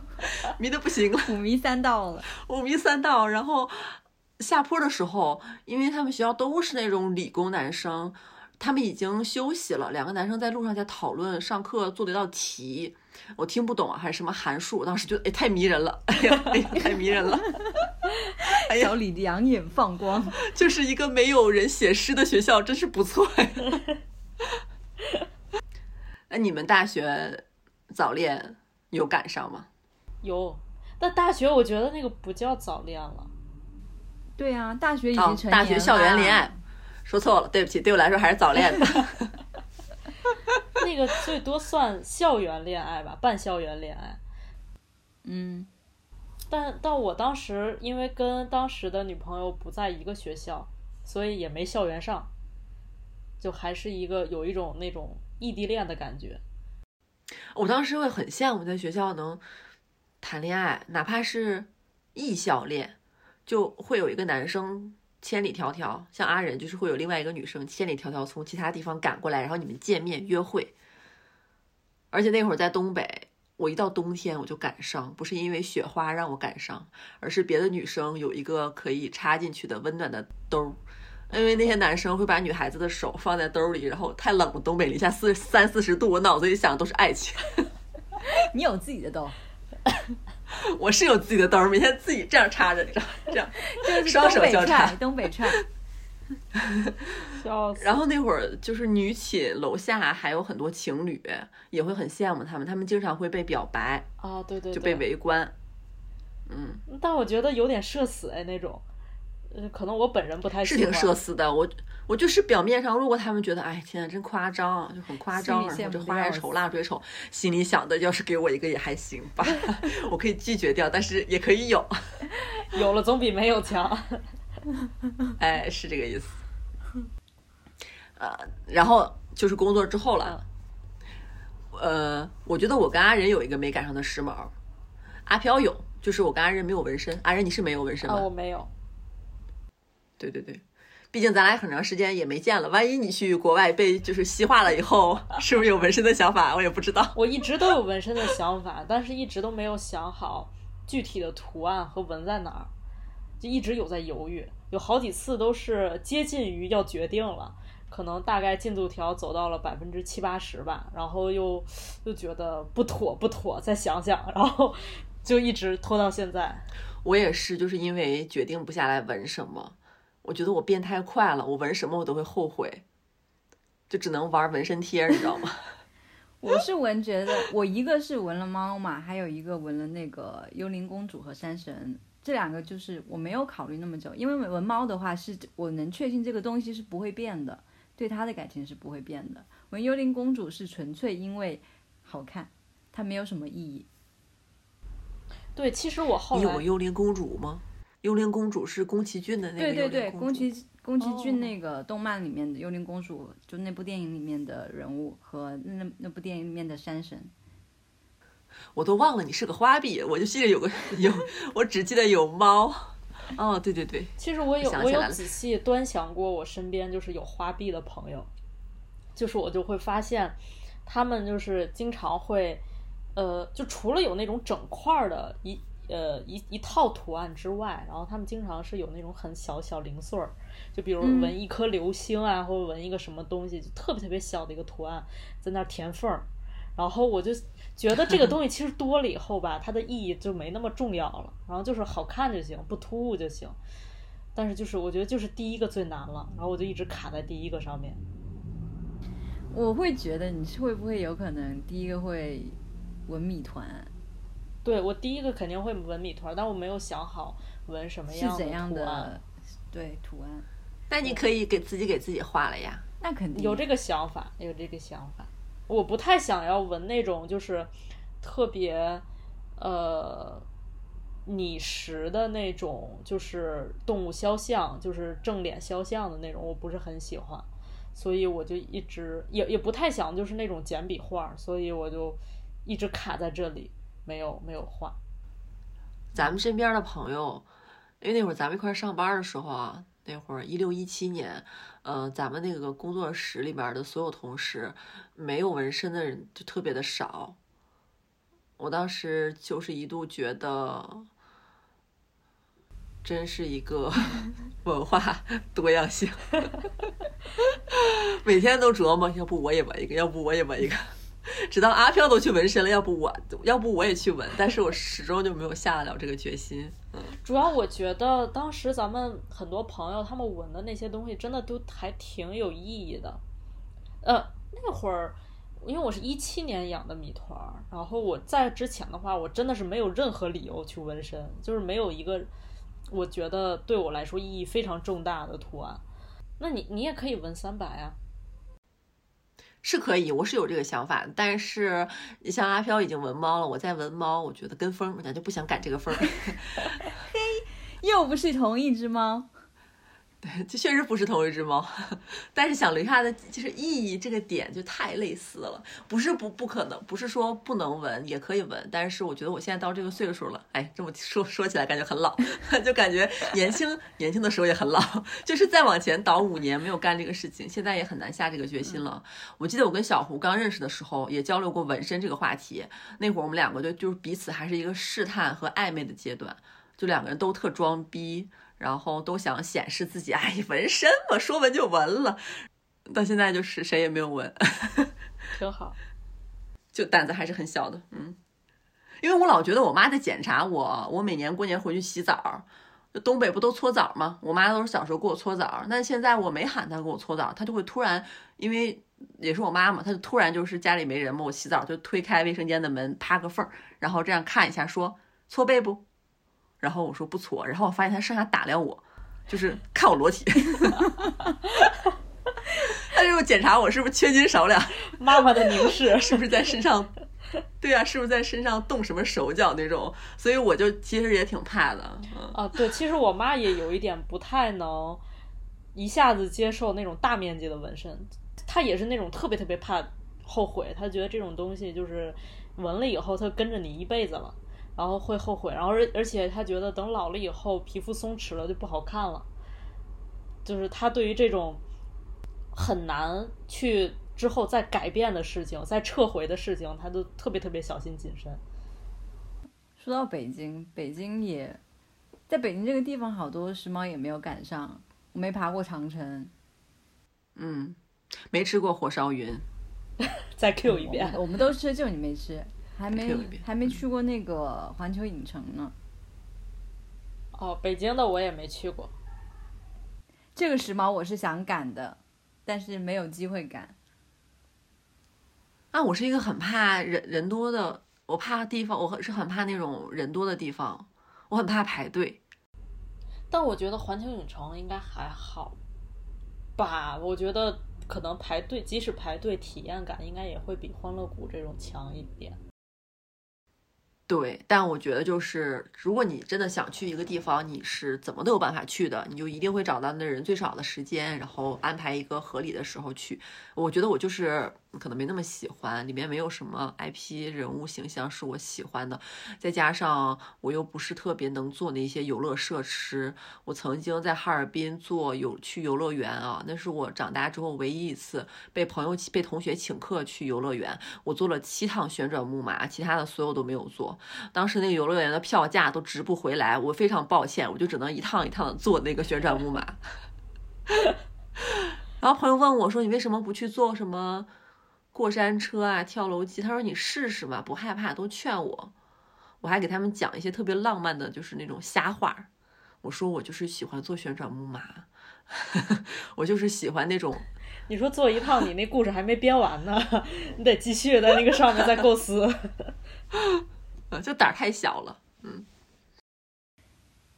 迷的不行了，五迷三道了，五迷三道。然后下坡的时候，因为他们学校都是那种理工男生，他们已经休息了，两个男生在路上在讨论上课做的一道题。我听不懂啊，还是什么函数？当时就哎，太迷人了，哎呀，哎，太迷人了。哎呀，小李两眼放光，就是一个没有人写诗的学校，真是不错呀。那你们大学早恋有赶上吗？有，但大学我觉得那个不叫早恋了。对呀，大学已经成大学校园恋爱，说错了，对不起，对我来说还是早恋的。那个最多算校园恋爱吧，半校园恋爱。嗯，但但我当时因为跟当时的女朋友不在一个学校，所以也没校园上，就还是一个有一种那种异地恋的感觉。我当时会很羡慕在学校能谈恋爱，哪怕是异校恋，就会有一个男生。千里迢迢，像阿仁就是会有另外一个女生千里迢迢从其他地方赶过来，然后你们见面约会。而且那会儿在东北，我一到冬天我就感伤，不是因为雪花让我感伤，而是别的女生有一个可以插进去的温暖的兜。因为那些男生会把女孩子的手放在兜里，然后太冷了，东北零下四三四十度，我脑子里想的都是爱情。你有自己的兜。我是有自己的兜，每天自己这样插着，这样这样，就是双手交叉，东北串。笑死！然后那会儿就是女寝楼下还有很多情侣，也会很羡慕他们，他们经常会被表白啊，对对，就被围观。嗯，但我觉得有点社死哎，那种。可能我本人不太是挺社死的，我我就是表面上，如果他们觉得哎天呐真夸张，就很夸张，然后这花也丑蜡烛也丑，心里想的要是给我一个也还行吧，我可以拒绝掉，但是也可以有，有了总比没有强，哎是这个意思，呃，然后就是工作之后了，呃，我觉得我跟阿仁有一个没赶上的时髦，阿飘有，就是我跟阿仁没有纹身，阿仁你是没有纹身吗？我没有。对对对，毕竟咱俩很长时间也没见了，万一你去国外被就是西化了以后，是不是有纹身的想法？我也不知道。我一直都有纹身的想法，但是一直都没有想好具体的图案和纹在哪儿，就一直有在犹豫，有好几次都是接近于要决定了，可能大概进度条走到了百分之七八十吧，然后又又觉得不妥不妥，再想想，然后就一直拖到现在。我也是，就是因为决定不下来纹什么。我觉得我变太快了，我纹什么我都会后悔，就只能玩纹身贴，你知道吗？我是纹，觉得我一个是纹了猫嘛，还有一个纹了那个幽灵公主和山神，这两个就是我没有考虑那么久，因为纹猫的话是我能确信这个东西是不会变的，对它的感情是不会变的。纹幽灵公主是纯粹因为好看，它没有什么意义。对，其实我后你有幽灵公主吗？幽灵公主是宫崎骏的那个对对对，宫崎宫崎哦骏那个动漫里面的幽灵公主，就那部电影里面的人物和那那部电影里面的山神。我都忘了你是个花臂，我就记得有个有，我只记得有猫。哦，对对对，其实我有我有仔细端详过我身边就是有花臂的朋友，就是我就会发现，他们就是经常会，呃，就除了有那种整块的一呃一一套图案之外，然后他们经常是有那种很小小零碎儿，就比如嗯纹一颗流星啊，或者纹一个什么东西，就特别特别小的一个图案，在那儿填缝儿。然后我就觉得这个东西其实多了以后吧，它的意义就没那么重要了，然后就是好看就行，不突兀就行。但是就是我觉得就是第一个最难了，然后我就一直卡在第一个上面。我会觉得你是会不会有可能第一个会纹米团，对我第一个肯定会纹米团，但我没有想好纹什么是样怎样图案的。对图案？那你可以给自己给自己画了呀。那肯定有这个想法，有这个想法。我不太想要纹那种就是特别呃拟实的那种，就是动物肖像，就是正脸肖像的那种，我不是很喜欢，所以我就一直也也不太想就是那种简笔画，所以我就一直卡在这里，没有没有画。咱们身边的朋友，因为那会儿咱们一块儿上班的时候啊，那会儿一六一七年，呃，咱们那个工作室里边的所有同事，没有纹身的人就特别的少。我当时就是一度觉得，真是一个 文化多样性，每天都琢磨，要不我也纹一个，要不我也纹一个。直到阿飘都去纹身了，要不我，要不我也去纹，但是我始终就没有下得了这个决心。嗯，主要我觉得当时咱们很多朋友他们纹的那些东西真的都还挺有意义的。呃，那会儿因为我是一七年养的米团，然后我在之前的话，我真的是没有任何理由去纹身，就是没有一个我觉得对我来说意义非常重大的图案。那你你也可以纹三百啊，是可以，我是有这个想法，但是你像阿飘已经纹猫了，我再纹猫，我觉得跟风，咱就不想赶这个风 嘿。又不是同一只猫。这确实不是同一只猫，但是想留下的就是意义这个点就太类似了，不是不不可能，不是说不能纹也可以纹，但是我觉得我现在到这个岁数了，哎，这么说说起来感觉很老，就感觉年轻年轻的时候也很老，就是再往前倒五年没有干这个事情，现在也很难下这个决心了。我记得我跟小胡刚认识的时候也交流过纹身这个话题，那会儿我们两个就就是彼此还是一个试探和暧昧的阶段，就两个人都特装逼。然后都想显示自己，哎，纹身嘛，说纹就纹了。到现在就是谁也没有纹，挺好。就胆子还是很小的，嗯。因为我老觉得我妈在检查我，我每年过年回去洗澡，就东北不都搓澡吗？我妈都是小时候给我搓澡，但现在我没喊她给我搓澡，她就会突然，因为也是我妈嘛，她就突然就是家里没人嘛，我洗澡就推开卫生间的门，趴个缝，然后这样看一下，说搓背不？然后我说不搓，然后我发现他上下打量我，就是看我裸体，他就检查我是不是缺斤少两，妈妈的凝视 是不是在身上，对啊，是不是在身上动什么手脚那种，所以我就其实也挺怕的，嗯，啊，对，其实我妈也有一点不太能一下子接受那种大面积的纹身，她也是那种特别特别怕后悔，她觉得这种东西就是纹了以后，她跟着你一辈子了，然后会后悔，然后而而且他觉得等老了以后皮肤松弛了就不好看了，就是他对于这种很难去之后再改变的事情、再撤回的事情，他都特别特别小心谨慎。说到北京，北京也在北京这个地方，好多时髦也没有赶上。我没爬过长城，嗯，没吃过火烧云，再 Q 一遍，我们都吃，就你没吃，还没还没去过那个环球影城呢。哦，北京的我也没去过。这个时髦我是想赶的，但是没有机会赶。啊，我是一个很怕人人多的，我怕地方，我很是很怕那种人多的地方，我很怕排队。但我觉得环球影城应该还好吧，我觉得可能排队，即使排队，体验感应该也会比欢乐谷这种强一点。对，但我觉得就是，如果你真的想去一个地方，你是怎么都有办法去的，你就一定会找到那人最少的时间，然后安排一个合理的时候去。我觉得我就是可能没那么喜欢，里面没有什么 IP 人物形象是我喜欢的，再加上我又不是特别能做那些游乐设施。我曾经在哈尔滨做有去游乐园啊，那是我长大之后唯一一次被朋友被同学请客去游乐园，我坐了七趟旋转木马，其他的所有都没有坐。当时那个游乐园的票价都值不回来，我非常抱歉，我就只能一趟一趟的坐那个旋转木马。然后朋友问我说：“你为什么不去坐什么过山车啊、跳楼机？”他说：“你试试嘛，不害怕。”都劝我，我还给他们讲一些特别浪漫的，就是那种瞎话。我说我就是喜欢坐旋转木马，我就是喜欢那种你说坐一趟，你那故事还没编完呢，你得继续在那个上面再构思。呃，就胆儿太小了。嗯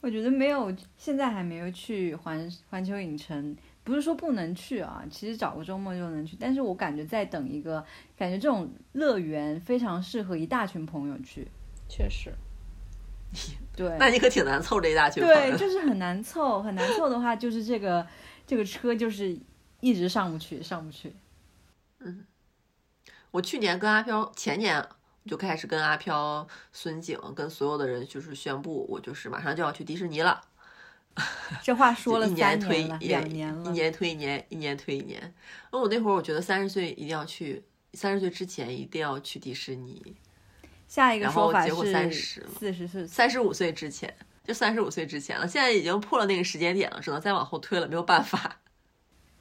我觉得没有，现在还没有去环环球影城，不是说不能去啊，其实找个周末就能去。但是我感觉在等一个，感觉这种乐园非常适合一大群朋友去。确实，对，那你可挺难凑这一大群对，就是很难凑，很难凑的话，就是这个这个车就是一直上不去，上不去。嗯我去年跟阿飘，前年就开始跟阿飘、孙景跟所有的人就是宣布，我就是马上就要去迪士尼了。这话说了一三年推一两年了。一年推一年，一年推一年。那我那会儿我觉得三十岁一定要去，三十岁之前一定要去迪士尼。下一个说法是30了四十岁，三十五岁之前，就三十五岁之前了。现在已经破了那个时间点了，只能再往后推了，没有办法。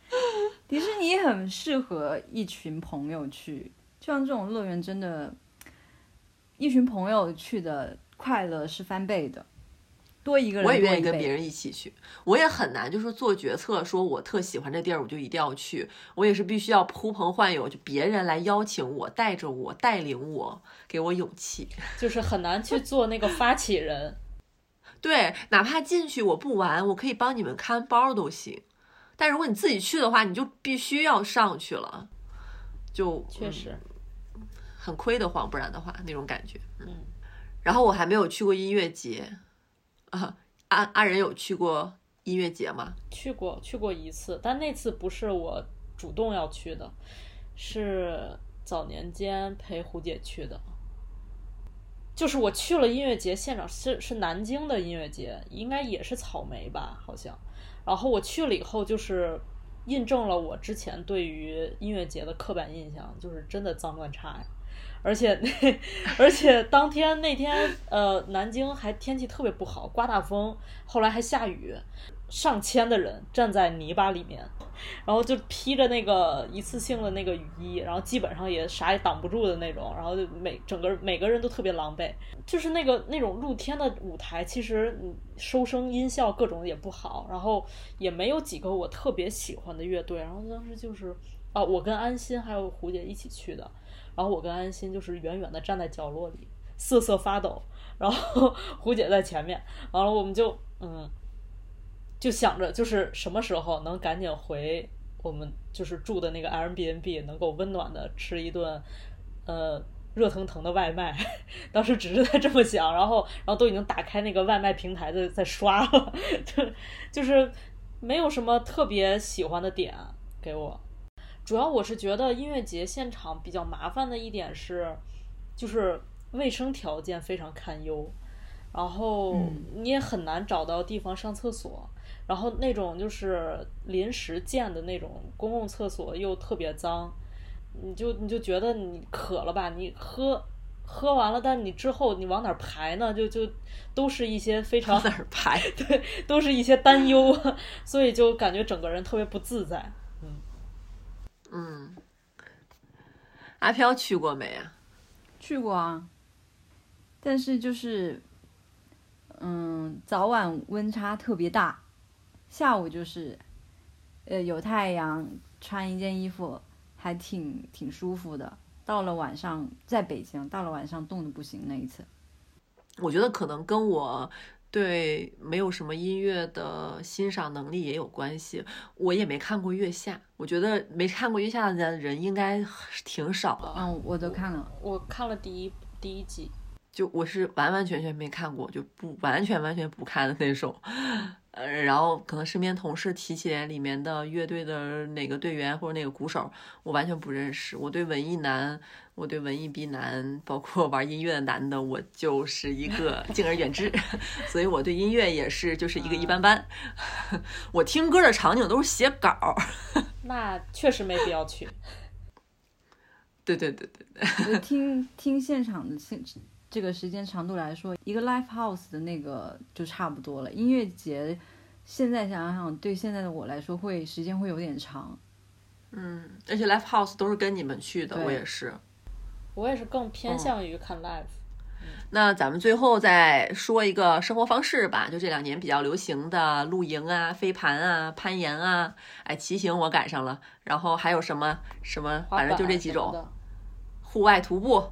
迪士尼很适合一群朋友去，就像这种乐园，真的，一群朋友去的快乐是翻倍的，多一个人我也愿意跟别人一起去，我也很难就是做决策，说我特喜欢这地儿，我就一定要去。我也是必须要呼朋唤友，就别人来邀请我，带着我，带领我，给我勇气。就是很难去做那个发起人。对，哪怕进去我不玩，我可以帮你们看包都行。但如果你自己去的话，你就必须要上去了，就嗯确实，很亏得慌，不然的话那种感觉。嗯，然后我还没有去过音乐节啊，阿阿仁有去过音乐节吗？去过去过一次，但那次不是我主动要去的，是早年间陪胡姐去的。就是我去了音乐节现场，是是南京的音乐节，应该也是草莓吧，好像。然后我去了以后，就是印证了我之前对于音乐节的刻板印象，就是真的脏乱差呀。而且，而且当天那天，呃，南京还天气特别不好，刮大风，后来还下雨，上千的人站在泥巴里面，然后就披着那个一次性的那个雨衣，然后基本上也啥也挡不住的那种，然后就每整个每个人都特别狼狈，就是那个那种露天的舞台，其实收声音效各种也不好，然后也没有几个我特别喜欢的乐队，然后当时就是啊，我跟安心还有胡姐一起去的，然后我跟安心就是远远的站在角落里瑟瑟发抖，然后 胡姐在前面，完了我们就嗯。就想着就是什么时候能赶紧回我们就是住的那个 Airbnb，能够温暖的吃一顿，呃，热腾腾的外卖。当时只是在这么想，然后然后都已经打开那个外卖平台在在刷了，就就是没有什么特别喜欢的点给我。主要我是觉得音乐节现场比较麻烦的一点是，就是卫生条件非常堪忧，然后嗯你也很难找到地方上厕所。然后那种就是临时建的那种公共厕所又特别脏，你就你就觉得你渴了吧，你喝喝完了，但你之后你往哪儿排呢？就就都是一些非常往哪儿排？对，都是一些担忧，所以就感觉整个人特别不自在。嗯，阿飘去过没啊？去过啊，但是就是，嗯，早晚温差特别大，下午就是，呃，有太阳，穿一件衣服还挺挺舒服的。到了晚上，在北京，到了晚上冻得不行那一次。我觉得可能跟我对没有什么音乐的欣赏能力也有关系。我也没看过月下，我觉得没看过月下的人应该挺少的。嗯，我都看了。我看了第一第一季，就我是完完全全没看过，就不完全完全不看的那种。呃，然后可能身边同事提起来里面的乐队的哪个队员或者哪个鼓手，我完全不认识。我对文艺男，我对文艺逼男，包括玩音乐的男的，我就是一个 敬而远之。所以我对音乐也是就是一个一般般。我听歌的场景都是写稿。那确实没必要去。对对对对对，听听现场的现这个时间长度来说，一个 live house 的那个就差不多了。音乐节现在想想，对现在的我来说，会时间会有点长。嗯，而且 live house 都是跟你们去的，我也是。我也是更偏向于看 live。那咱们最后再说一个生活方式吧，就这两年比较流行的露营啊、飞盘啊、攀岩啊，哎，骑行我赶上了，然后还有什么什么，反正就这几种，户外徒步。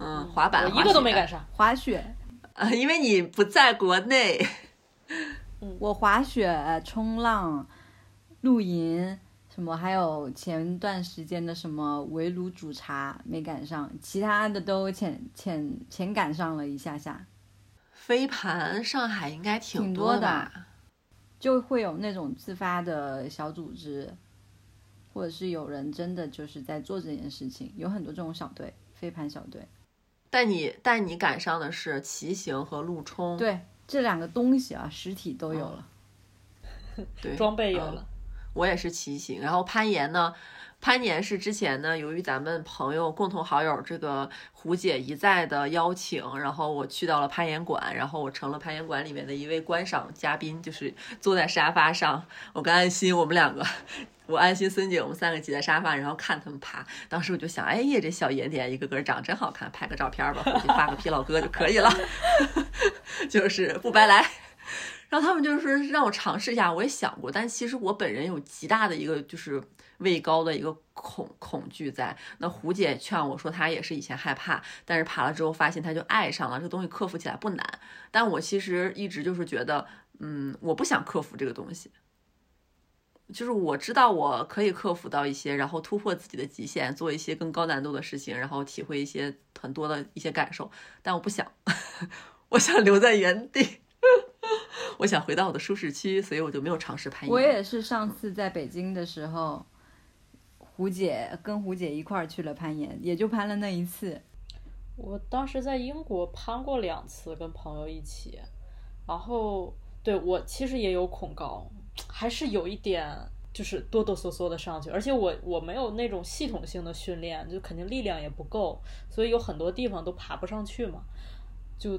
嗯，滑板我一个都没赶上。滑雪，啊，因为你不在国内。我滑雪、冲浪、露营，什么还有前段时间的什么围炉煮茶没赶上，其他的都浅浅浅赶上了一下下。飞盘上海应该挺多的，就会有那种自发的小组织，或者是有人真的就是在做这件事情，有很多这种小队，飞盘小队。但你但你赶上的是骑行和路冲，对这两个东西啊，实体都有了，对装备有了。我也是骑行，然后攀岩呢，攀岩是之前呢，由于咱们朋友共同好友这个胡姐一再的邀请，然后我去到了攀岩馆，然后我成了攀岩馆里面的一位观赏嘉宾，就是坐在沙发上，我跟安心我们两个。我安心、孙姐，我们三个挤在沙发，然后看他们爬。当时我就想，哎呀，这小圆点一个个长真好看，拍个照片吧，回去发个 P 老哥就可以了，就是不白来。然后他们就是说让我尝试一下，我也想过，但其实我本人有极大的一个就是畏高的一个恐恐惧在。那胡姐劝我说，她也是以前害怕，但是爬了之后发现她就爱上了这个东西，克服起来不难。但我其实一直就是觉得，嗯，我不想克服这个东西。就是我知道我可以克服到一些，然后突破自己的极限，做一些更高难度的事情，然后体会一些很多的一些感受。但我不想，我想留在原地，我想回到我的舒适区，所以我就没有尝试攀岩。我也是上次在北京的时候，胡姐跟胡姐一块儿去了攀岩，也就攀了那一次。我当时在英国攀过两次，跟朋友一起。然后对我其实也有恐高。还是有一点，就是哆哆嗦嗦的上去，而且我我没有那种系统性的训练，就肯定力量也不够，所以有很多地方都爬不上去嘛，就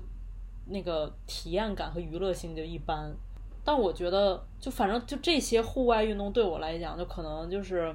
那个体验感和娱乐性就一般。但我觉得，就反正就这些户外运动对我来讲，就可能就是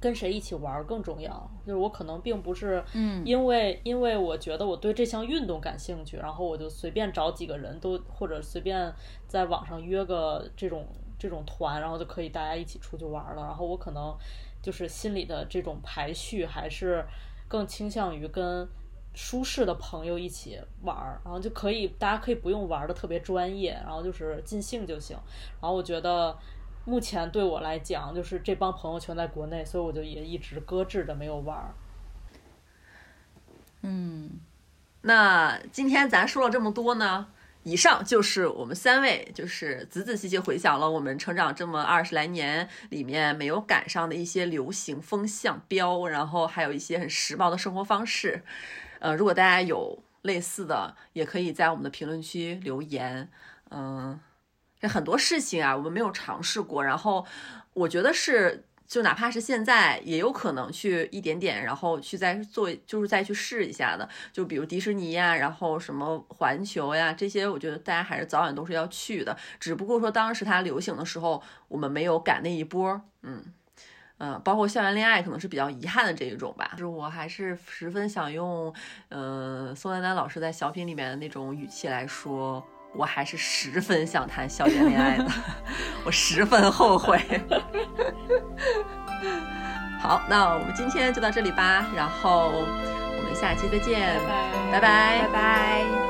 跟谁一起玩更重要。就是我可能并不是，嗯，因为因为我觉得我对这项运动感兴趣，然后我就随便找几个人都或者随便在网上约个这种。这种团，然后就可以大家一起出去玩了。然后我可能就是心里的这种排序，还是更倾向于跟舒适的朋友一起玩儿，然后就可以大家可以不用玩的特别专业，然后就是尽兴就行。然后我觉得目前对我来讲，就是这帮朋友全在国内，所以我就也一直搁置着没有玩儿。嗯，那今天咱说了这么多呢？以上就是我们三位，就是仔仔细细回想了我们成长这么二十来年里面没有赶上的一些流行风向标，然后还有一些很时髦的生活方式。呃，如果大家有类似的，也可以在我们的评论区留言。嗯，这很多事情啊，我们没有尝试过，然后我觉得是。就哪怕是现在，也有可能去一点点，然后去再做，就是再去试一下的。就比如迪士尼呀，然后什么环球呀，这些，我觉得大家还是早晚都是要去的。只不过说当时它流行的时候，我们没有赶那一波。嗯嗯，包括校园恋爱，可能是比较遗憾的这一种吧。就是我还是十分想用，呃，宋丹丹老师在小品里面的那种语气来说。我还是十分想谈校园恋爱的，我十分后悔。好，那我们今天就到这里吧，然后我们下期再见，拜拜，拜拜。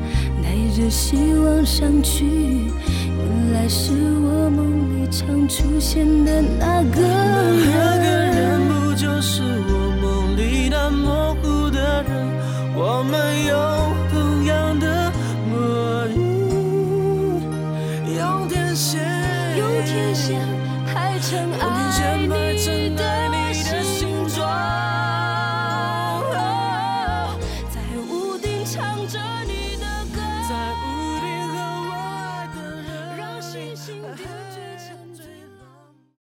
的希望上去，原来是我梦里常出现的那个人。那个人不就是我梦里那模糊的人？我们有同样的魔力，有天线，有天线排成爱。